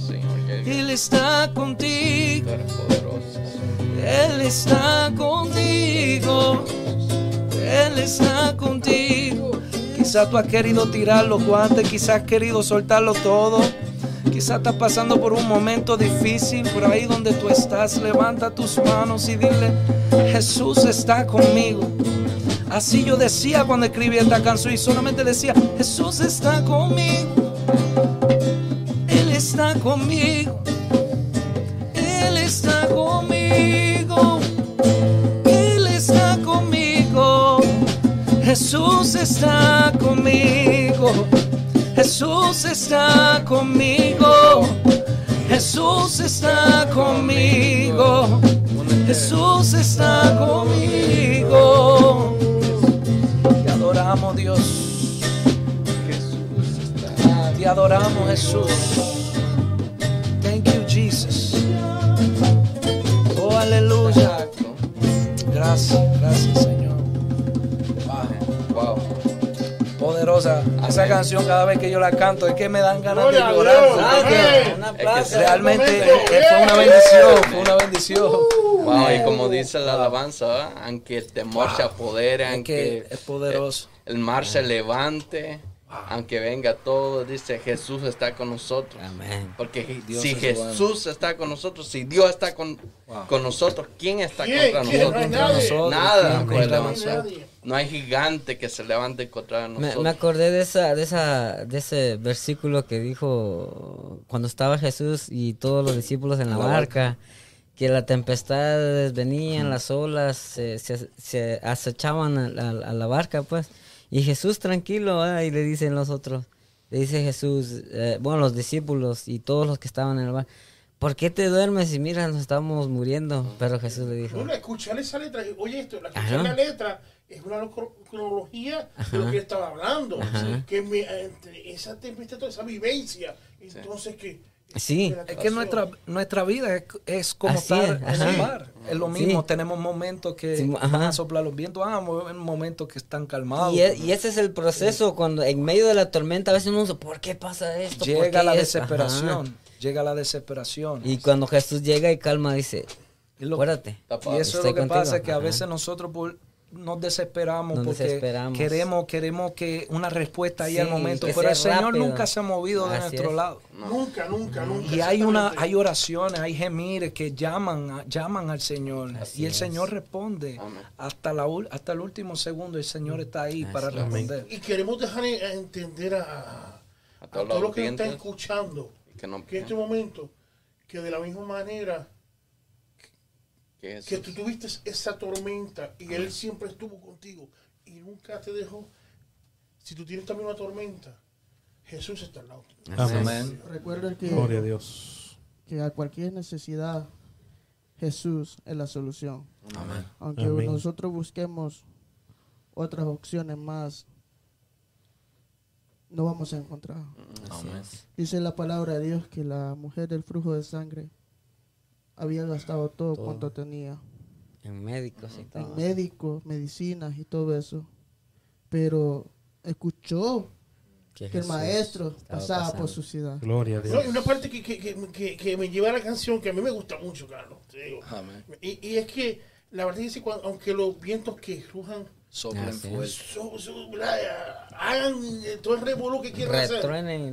Él está contigo. Él está contigo. Él está contigo. Quizás tú has querido tirar los guantes, quizás has querido soltarlo todo. Quizás estás pasando por un momento difícil, pero ahí donde tú estás, levanta tus manos y dile, Jesús está conmigo. Así yo decía cuando escribí esta canción y solamente decía, Jesús está conmigo. Él está conmigo. Él está conmigo. Él está conmigo. Jesús está conmigo. Jesús está conmigo. Jesús está conmigo. Jesús está conmigo. Te adoramos Jesús. Thank you Jesus. Oh, aleluya. Gracias, gracias Señor. Wow. Poderosa. Esa canción cada vez que yo la canto es que me dan ganas de Gloria llorar. Es que Realmente Momento. eh, fue una bendición, fue una bendición. Wow, y como dice la alabanza, ¿verdad? aunque el temor se apodere, Es aunque que es poderoso. el mar se levante, aunque venga todo, dice Jesús está con nosotros. Amén. Porque Dios si es Jesús está con nosotros, si Dios está con, con nosotros, ¿quién está ¿Quién? contra ¿Quién? nosotros? No hay nadie. Nosotros, Nada ¿quién puede contra levantar. nosotros? No hay gigante que se levante contra nosotros. me acordé de esa, de esa, de ese versículo que dijo cuando estaba Jesús y todos los discípulos en la barca, que las tempestades venían, las olas se, se- se acechaban a la barca, pues, y Jesús tranquilo, ¿verdad? y le dicen los otros, le dice Jesús, eh, bueno, los discípulos y todos los que estaban en el barco, ¿por qué te duermes y mira, nos estamos muriendo? Pero Jesús le dijo, No, la esa letra, oye esto, la la letra es una cro- cronología de lo que él estaba hablando. Ajá. Que me, entre esa tempestad, toda esa vivencia, entonces que... Sí. Es que nuestra, nuestra vida es, es como Así estar es, en el mar. Es lo Sí. mismo, tenemos momentos que Sí, van a soplar los vientos, ah, mo- momentos que están calmados. Y, e- y ese es el proceso, cuando en medio de la tormenta a veces uno dice, ¿por qué pasa esto? ¿Por llega la esto?" desesperación, Ajá. llega la desesperación. Y cuando Jesús llega y calma, dice, Y lo- acuérdate. Y eso es lo que contigo. pasa, que a veces nosotros por- nos desesperamos Nos porque desesperamos. queremos queremos que una respuesta ahí al momento, pero el Señor rápido. nunca se ha movido de Así nuestro es. lado. Nunca, nunca, nunca. Y hay una hay oraciones, hay gemires que llaman a- llaman al Señor y el es. Señor responde Amén. hasta la hasta el último segundo el Señor está ahí para es. responder. Y queremos dejar entender a, a, A a todos los que nos están escuchando que no que en este momento, que de la misma manera Jesús- que tú tuviste esa tormenta y Él siempre estuvo contigo y nunca te dejó, si tú tienes también una tormenta, Jesús está al lado. Amén. Recuerden que, Gloria a Dios. que a cualquier necesidad, Jesús es la solución. Aunque Amén. nosotros busquemos otras opciones más, no vamos a encontrar. Dice la palabra de Dios que la mujer del flujo de sangre había gastado todo, Todo. cuanto tenía. En médicos y En todo. médicos, medicinas y todo eso. Pero escuchó que el Jesús maestro pasaba por pasando. su ciudad. Gloria a No, y Dios. una parte que, que, que, que- que me lleva a la canción que a mí me gusta mucho, Carlos. te digo. Y, y es que la verdad dice, cuando- aunque los vientos que rujan, Soplen Así es. fuerte. so- so- ¿verdad? hagan eh, todo el revolú que quieran hacer.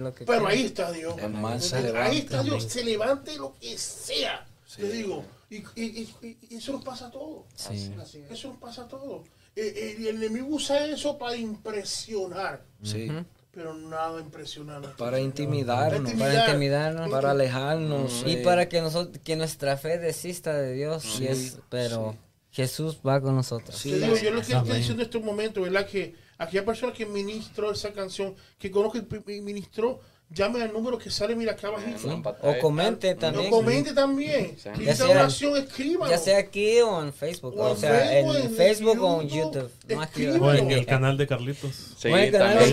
Lo que Pero quieran. ahí está Dios. El Ahí está Dios, se levante lo que sea. Te digo. Y, y- y- y eso nos pasa a todos. Sí. Eso nos pasa a todos. Eh, eh, y el enemigo usa eso para impresionar. Sí. Pero nada impresionante. Para intimidarnos, Para intimidarnos. para alejarnos. Y para que nosotros, que nuestra fe desista de Dios, Sí, y es- pero sí. Jesús va con nosotros. Sí, Te digo, yo lo que estoy diciendo en estos momentos, ¿verdad? Que aquella persona que ministró esa canción, que conozco y ministró llame al número que sale, mira acá abajito. En. O comente también. comente también. Sí. Y Ya esa sea- oración, escríbalo. Ya sea aquí o en Facebook. O O, en sea, Facebook, en en Facebook o en YouTube. O en el canal de Carlitos. Sí, canal, también. buen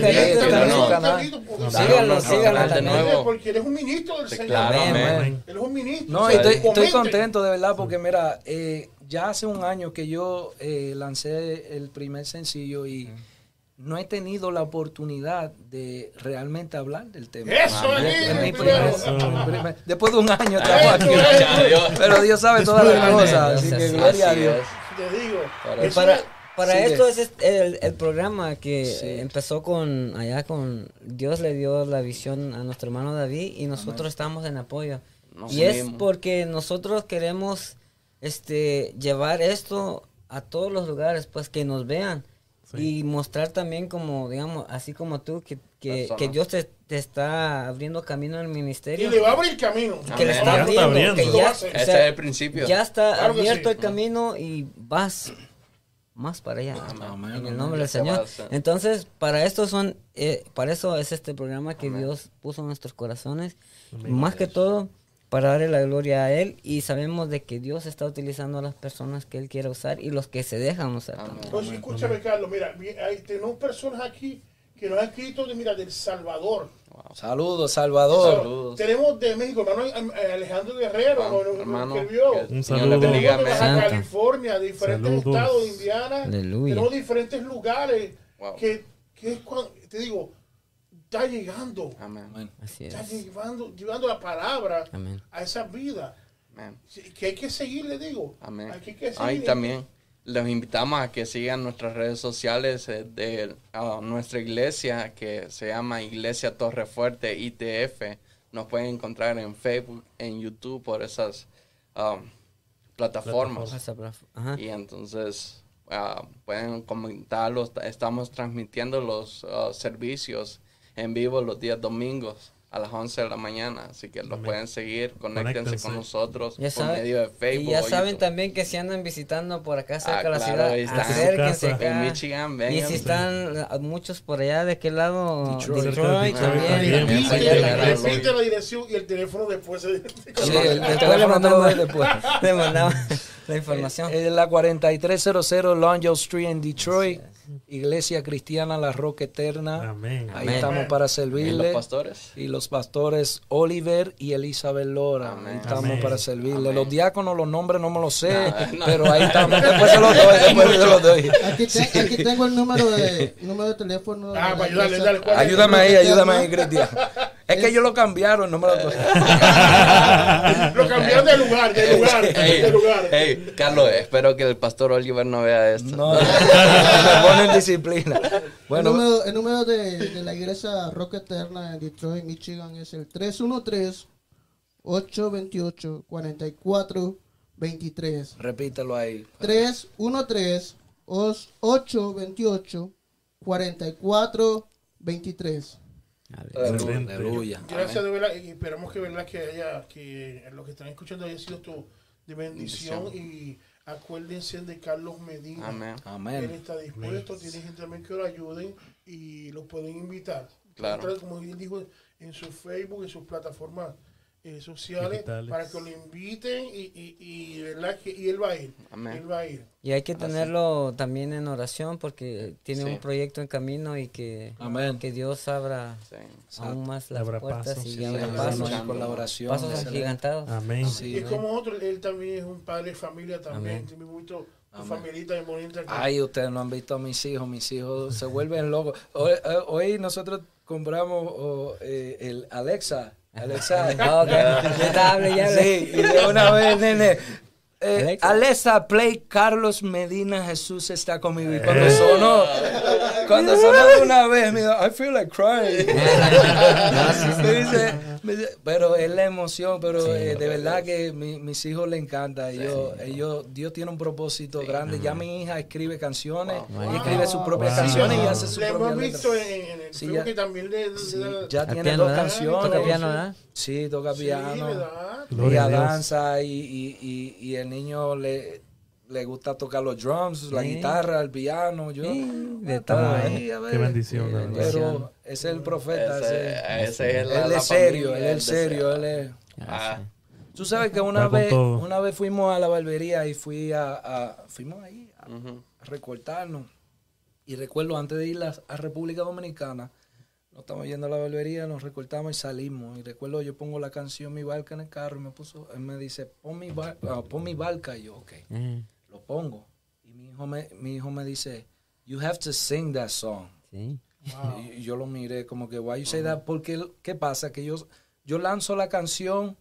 canal, Sí, también. no, Síganlo, de nuevo. Porque eres un ministro del Señor. claro, Amén. Eres un ministro. No, O sea, estoy, contento de verdad porque mira, eh, ya hace un año que yo eh, lancé el primer sencillo y no he tenido la oportunidad de realmente hablar del tema. Eso es, después de un año Dios. Pero Dios sabe todas las cosas, así que gloria a Dios. Te digo. Para- eso Para, esto es este- el, el programa que Sí. empezó con allá con Dios le dio la visión a nuestro hermano David y nosotros estamos en apoyo. Nos y es porque nosotros queremos este llevar esto a todos los lugares, pues que nos vean Sí. y mostrar también como digamos así como tú que, que, que Dios te, te está abriendo camino al Y ministerio. le va a abrir camino. que le Amén. está Ya está abriendo, abriendo. que ya, Ese o sea, es el principio. ya está Claro abierto sí. el camino y vas más para allá Amén, en el amén. nombre del Se Señor entonces para esto son eh, para eso es este programa que Dios puso en nuestros corazones más que todo para darle la gloria a él y sabemos de que Dios está utilizando a las personas que él quiere usar y los que se dejan usar Amén. también. Pues escúchame, Carlos, mira, hay, tenemos personas aquí que nos han escrito de, mira, del Salvador. Saludos, Salvador. Saludos. Tenemos de México, hermano eh, Alejandro Guerrero, Ah, nos- hermano, escribió. que Un saludo. le bendiga, Tenemos de. Baja. California, de diferentes Saludos. estados de Indiana. Aleluya. Tenemos diferentes lugares Wow. que, que es cuando, te digo, está llegando. Amén. Así Está es llevando, llevando la palabra Amén. a esa vida. Amén. Que hay que seguir, le digo. Amén. Hay que, que seguir. Ahí también los invitamos a que sigan nuestras redes sociales eh, de nuestra iglesia que se llama Iglesia Torre Fuerte ITF. Nos pueden encontrar en Facebook, en YouTube por esas ah, plataformas. Y entonces ah, pueden comentarlos. Estamos transmitiendo los ah, servicios en vivo los días domingos a las 11 de la mañana. Así que los pueden seguir. Conéctense Conéctense. con nosotros Ya por saben- medio de Facebook. y ya saben también que si andan visitando por acá cerca Ah, de la claro, ciudad, acérquense En acá. En Michigan, Y vengan. si están ah, muchos por allá, ¿de qué lado? Detroit. Detroit, Detroit también. también. Repite, la- También. repite la dirección y el teléfono después. se- [laughs] Sí, Después le [laughs] teléfono te lo mandamos después. le mandamos la información. Es la 4300 Longview Street en Detroit. Iglesia Cristiana La Roca Eterna. Amén. Ahí Amén. estamos para ¿Y los servirle. pastores? Y los pastores Oliver y Elizabeth Lora. Amén. Ahí estamos Amén. para servirle. Amén. Los diáconos, los nombres no me los sé, No, no. pero ahí estamos. Después se los doy, después se los doy. Aquí, te- aquí tengo el número de número de teléfono. Ah, la para ayudarle, iglesia. dale, ¿cuál es? Ayúdame ahí, ayúdame ahí, Cristian. Es que ellos lo cambiaron, no me lo [laughs] Lo cambiaron de lugar, de lugar, de Hey, lugar. hey, Carlos, espero que el pastor Oliver no vea esto. No, [laughs] me ponen disciplina. el Bueno, número, el número de, de la iglesia Roca Eterna en Detroit, Michigan es el 313-828-4423. repítelo ahí. 313-828-4423. Excelente. Aleluya. Gracias de verdad y esperamos que verdad que haya que lo que están escuchando haya sido tu de bendición y acuérdense de Carlos Medina. Amén. Él Amén. está dispuesto, tiene gente también que lo ayuden y lo pueden invitar. Claro. Como él dijo, en su Facebook, en sus plataformas eh, sociales, Digitales. para que lo inviten y, y, y, ¿verdad? Que, y él va a ir. Amén. Él va a ir. Y hay que tenerlo también en oración porque tiene Sí. un proyecto en camino y que, Amén. que Dios abra Sí. aún más las Abra puertas pasos. y Sí, abra Sí, pasos, hermano, ahí con la oración. pasos excelente. agigantados. Amén. Sí. y es como otro, él también es un padre de familia también. Tiene mucho, familita que- Ay, ustedes no han visto a mis hijos, mis hijos se vuelven locos. Hoy, eh, hoy nosotros compramos oh, eh, el Alexa. Alexa. [laughs] Ok, ya hable, ya. Sí, y de una vez, nene. eh, Alexa. Alexa, play Carlos Medina, Jesús está conmigo. Y cuando sonó, cuando sonó de una vez, me dijo, I feel like crying. [laughs] me dice- [laughs] pero es la emoción, pero eh, de verdad que mi- mis hijos le encanta. Ellos, ellos, Dios tiene un propósito grande. Ya mi hija escribe canciones, y escribe sus propias Wow. canciones y hace sus Le hemos propias visto en, el Sí, ya- que también le, le Sí, ya tiene piano, dos ¿verdad? canciones. Toca piano, ¿verdad? Sí, toca Sí, piano. Dios. danza y, y, y, y el niño le le gusta tocar los drums, la Sí. guitarra, el piano. Yo Sí, de estaba todo. ahí, a Qué ver. bendición, la verdad. Pero ese es el profeta. Ese, ese- ese es la, él la es serio, familia, él es el serio, deseo. él es... Ah, Tú sabes que una vez, todo. una vez fuimos a la barbería y fui a, a- fuimos ahí a, recortarnos. Y recuerdo antes de ir a, a República Dominicana, nos estamos yendo a la barbería, nos recortamos y salimos. Y recuerdo yo pongo la canción Mi Barca en el carro y me puso, él me dice, pon mi, bar- ah, pon mi barca. Y yo, ok, Eh, lo pongo. Y mi hijo me, mi hijo me dice, you have to sing that song. sí. Y yo lo miré como que, why you say that? Porque, ¿qué pasa? Que yo, yo lanzo la canción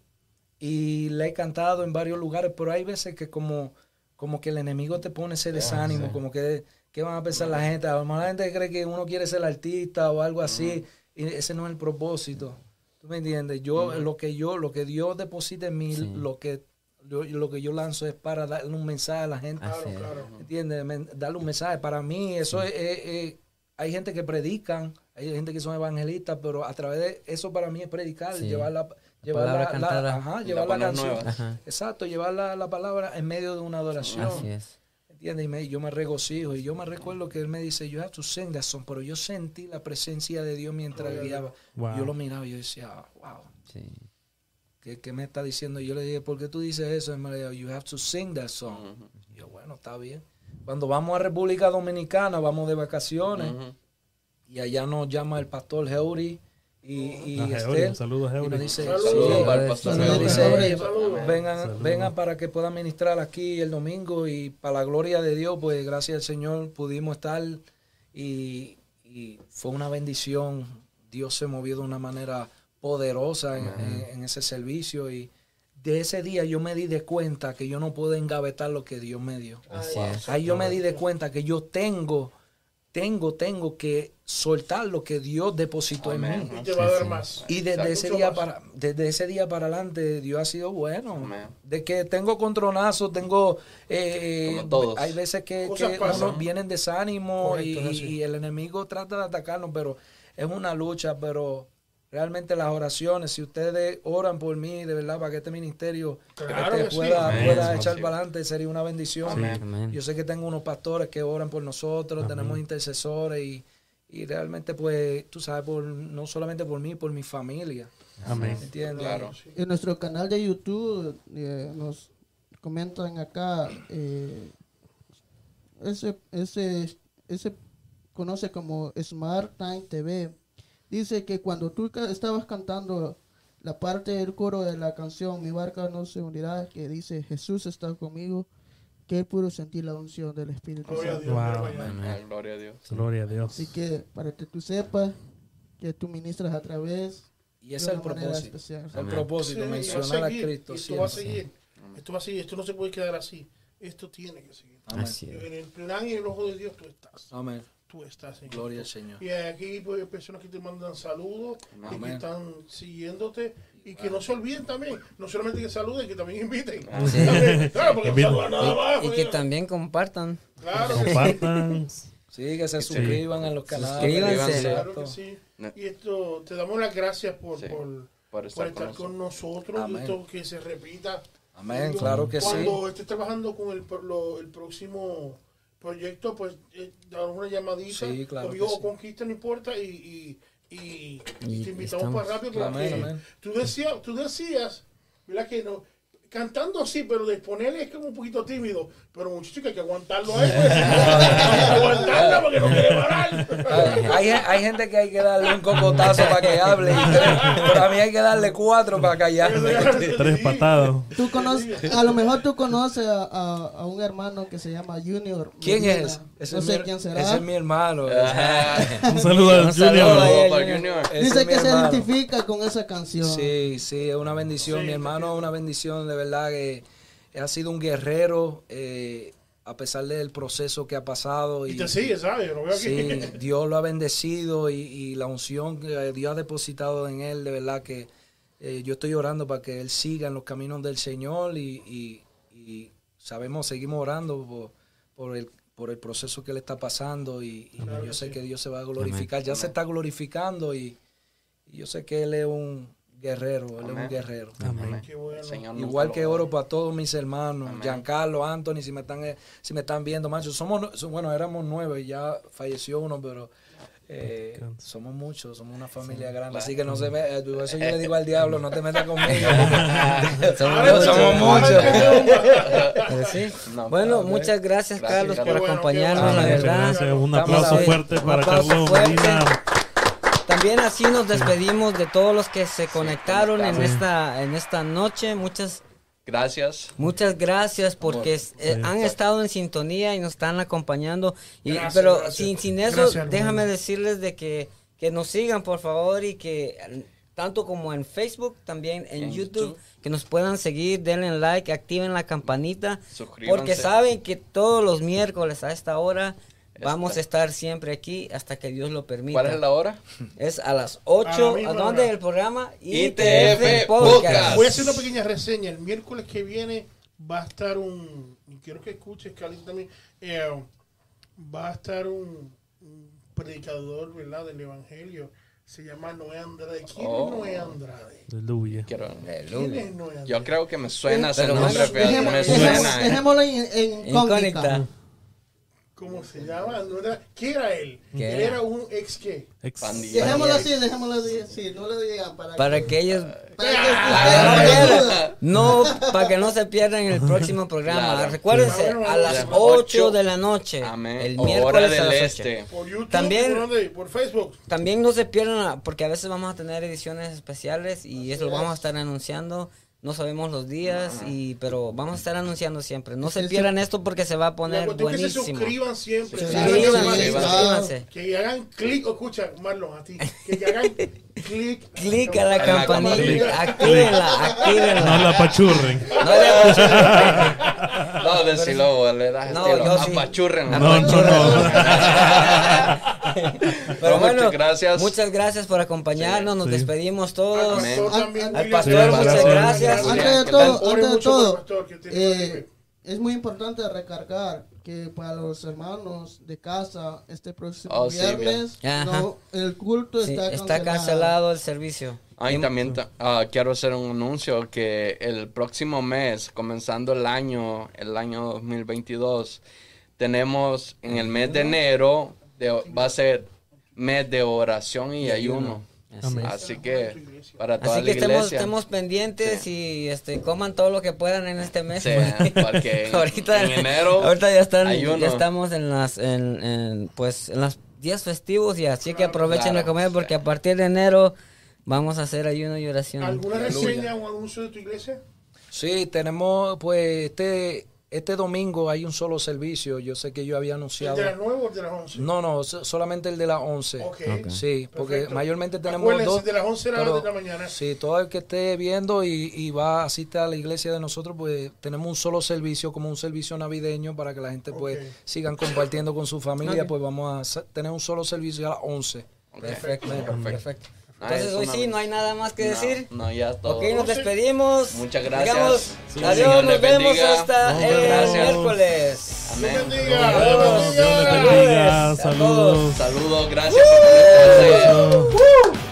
y la he cantado en varios lugares, pero hay veces que como, como que el enemigo te pone ese desánimo, como que, ¿qué van a pensar la gente? A lo mejor la gente cree que uno quiere ser artista o algo así, y ese no es el propósito. ¿Tú me entiendes? Yo, lo que yo, lo que Dios deposita en mí, Sí. lo que lo, lo que yo lanzo es para darle un mensaje a la gente. Así es. ¿Entiendes? Darle un mensaje. Para mí, eso es, es- es- Hay gente que predican, hay gente que son evangelistas, pero a través de eso para mí es predicar, Sí. llevar la, llevar palabra la, cantada. la- ajá, llevar la canción. Ajá. Exacto, llevar la, la palabra en medio de una adoración. Así es. ¿Entiendes? Y me- yo me regocijo. Y yo me recuerdo que él me dice, you have to sing that song. Pero yo sentí la presencia de Dios mientras guiaba. Wow. Yo lo miraba y yo decía, wow. Sí. ¿Qué, qué me está diciendo? Y yo le dije, ¿por qué tú dices eso? Y me dijo, you have to sing that song. Y yo, bueno, está bien. Cuando vamos a República Dominicana, vamos de vacaciones. Y allá nos llama el pastor Heuri y, y A Heuri, Estel. un saludo a Y Heuri. nos dice, Saludos. sí, Saludos para el pastor y nos Saludos. dice, Saludos. "Oye, Saludos. vengan, Saludos. vengan para que puedan ministrar aquí el domingo y para la gloria de Dios, pues gracias al Señor pudimos estar y, y fue una bendición. Dios se movió de una manera poderosa en, en- en ese servicio y de ese día yo me di de cuenta que yo no puedo engavetar lo que Dios me dio. Así es. Ahí yo me di de cuenta que yo tengo, tengo, tengo que soltar lo que Dios depositó en mí. Y te va a dar más. Y desde ese día más. para desde ese día para adelante Dios ha sido bueno. Amén. De que tengo contronazos, tengo eh, Como todos. hay veces que, que pasan. uno viene en desánimo Correcto, y el enemigo trata de atacarnos, pero es una lucha, pero realmente las oraciones, si ustedes oran por mí, de verdad, para que este ministerio Claro este, que sí. pueda, Amén. pueda echar para adelante, sería una bendición. Amén. Yo sé que tengo unos pastores que oran por nosotros, tenemos intercesores y, y realmente pues tú sabes, por, no solamente por mí, por mi familia. Amén. ¿Entiendes? Claro. En nuestro canal de YouTube eh, nos comentan acá, eh, ese, ese, ese conoce como Smart Time TV. Dice que cuando tú estabas cantando la parte del coro de la canción Mi barca no se hundirá, que dice Jesús está conmigo, que él pudo sentir la unción del Espíritu Gloria a Santo. Dios. Wow. gloria a Dios. Gloria a Dios. Gloria a Dios. Así que para que tú sepas que tú ministras a través Y ese de es el una propósito. especial. El propósito, Sí, mencionar a seguir, Cristo Esto va a seguir. Esto va a seguir. Esto no se puede quedar así. Esto tiene que seguir. Amén. Así es. En el plan y en el ojo de Dios tú estás. Amén. Tú estás en Gloria al. Señor. Y aquí pues, hay personas que te mandan saludos y que Amén. están siguiéndote y que no se olviden también, no solamente que saluden, que también inviten. Sí. También, claro, porque no Inviten. saludan nada más. Y, y que también compartan. Claro que sí. Compartan. [laughs] Sí, que se suscriban en los canales. Suscríbanse. Claro que sí. Y esto, te damos las gracias por, Sí. por, Por estar, por estar con con nosotros. nosotros. y Amén. esto que se repita. Amén, claro que sí. Cuando estés trabajando con el, lo- el próximo proyecto, pues eh, danos una llamadita. Sí, claro o sí. conquista, no importa. Y, y, y, y Y te invitamos estamos- para rápido. Porque tú decías, tú decías, ¿verdad? Que no. Cantando sí, pero de es como un poquito tímido. Pero muchacho que hay que aguantarlo a él. pues. [laughs] hay que aguantarlo porque no quiere parar. [laughs] Hay, hay gente que hay que darle un cocotazo para que hable, tres, pero a mí hay que darle cuatro para callarme. [laughs] Tres patados. Tú conoces, a lo mejor tú conoces a, a- a un hermano que se llama Junior. ¿Quién Medina. es? Ese no es sé mi, quién será. Ese es mi hermano. Un saludo saludo Junior. Junior. Dice que se hermano. identifica con esa canción. Sí, sí, es una bendición. Mi hermano es una bendición, de verdad que ha sido un guerrero eh, a pesar del proceso que ha pasado. Y te sigue, ¿sabes? Yo lo veo aquí. Sí, [laughs] Dios lo ha bendecido y, y la unción que Dios ha depositado en él, de verdad que eh, yo estoy orando para que él siga en los caminos del Señor y, y- y sabemos, seguimos orando por, por el por el proceso que él está pasando y, y yo sé que Dios se va a glorificar, ya se está glorificando y, y yo sé que él es un guerrero, él es un guerrero. Amén. Qué bueno. El Señor nunca Igual que oro para todos mis hermanos, Amén. Giancarlo, Anthony, si me están eh, si me están viendo, macho, somos no- so- bueno, éramos nueve y ya falleció uno, pero eh, somos muchos, somos una familia grande, así que no se me, eh, eso yo le digo al [laughs] diablo, no te metas conmigo. [laughs] Somos muchos. empezó, somos ahora empezó. Pero sí. No, bueno, pero- muchas gracias, Gracias, Carlos, por bueno, acompañarnos, la verdad. Un aplauso fuerte Un para aplauso Carlos fuerte. Medina. También así nos despedimos de todos los que se conectaron en esta en esta noche. Muchas Gracias. muchas gracias porque eh, Sí. han estado en sintonía y nos están acompañando. Y, Gracias, pero gracias. sin sin eso, Gracias, hermano. déjame decirles de que que nos sigan por favor y que tanto como en Facebook, también en En YouTube, YouTube. que nos puedan seguir, denle like, activen la campanita, Suscríbanse. porque saben que todos los miércoles a esta hora vamos a estar siempre aquí hasta que Dios lo permita. ¿Cuál es la hora? Es a las A 8. la misma ¿A dónde hora. el programa? ITF Podcast. Voy a hacer una pequeña reseña. El miércoles que viene va a estar un. y Quiero que escuches, Carlito, también. eh, va a estar un, un predicador, ¿verdad? Del Evangelio. Se llama Noé Andrade. ¿Quién Oh. es Noé Andrade? Aleluya. Quiero... ¿Quién es Noé Andrade? Yo creo que me suena ese nombre, pero me suena. Dejémoslo en, en Incógnita. ¿Cómo se llama? No era- ¿Qué era él? ¿Qué él era? era un ex qué. Ex- Pandilla. Dejémoslo así, dejémoslo así, no lo digan para, Para que, que ellos para que Ah, no para que no se pierdan el próximo programa. Claro. Recuérdense, a las De 8 de la noche, Amén. el miércoles a del las 8. este. Por YouTube, También-. Por Facebook. También no se pierdan, porque a veces vamos a tener ediciones especiales y eso lo vamos a estar anunciando. No sabemos los días, y pero vamos a estar anunciando siempre. No se pierdan esto porque se va a La poner cuestión es que se buenísimo. suscriban siempre. Sí, Suscríbanse, suscríbanse. Que hagan clic, o escucha, Marlon, a ti. Que hagan clic. Clic a la la campanita, actívenla, actívenla. No la pachurren. No le apachurren. No, decirlo, le das No, estilo. yo sí. Apachurren. No, no, no. [laughs] Pero No, bueno, muchas gracias. muchas gracias por acompañarnos. Nos despedimos todos. Al pastor, muchas Gracias. Gracias. Antes de ¿Qué todo, antes de todo, tiene eh, es muy importante recargar que para los hermanos de casa, este próximo Oh, sí, viernes, no, el culto Sí, está, está cancelado el servicio. Y Em- también ta- ah, quiero hacer un anuncio que el próximo mes, comenzando el año, el año 2022, tenemos en el mes de enero, de- va a ser mes de oración y ayuno. Amén. Así que para toda Así la que estemos, iglesia. estemos pendientes y este coman todo lo que puedan en este mes. Sí, [laughs] porque en- [laughs] ahorita, en enero ahorita ya están, ya estamos en las, en, en, pues, en los días festivos y así que aprovechen Claro, de comer porque a partir de enero vamos a hacer ayuno y oración. ¿Alguna reseña o anuncio de tu iglesia? Sí, tenemos pues este este domingo hay un solo servicio, yo sé que yo había ¿El anunciado. de las 9 o el de las 11? No, no, so- solamente el de las 11. Ok. Sí, porque Perfecto. mayormente tenemos Acuérdense, dos. de las 11 de la, pero de la mañana. Sí, todo el que esté viendo y, y va asiste a la iglesia de nosotros, pues tenemos un solo servicio, como un servicio navideño para que la gente pues sigan compartiendo con su familia, pues vamos a tener un solo servicio a las 11. Ok, Perfecto, perfecto. perfecto. Ah, Entonces es hoy sí, no hay nada más que No, decir. No, ya todo. Ok, nos despedimos. Muchas gracias. Digamos, Sí, adiós, nos vemos hasta Muchas el gracias. miércoles. Amén. bendiga. Adiós. Bendiga. A todos. Saludos. Saludos, gracias por conectarse.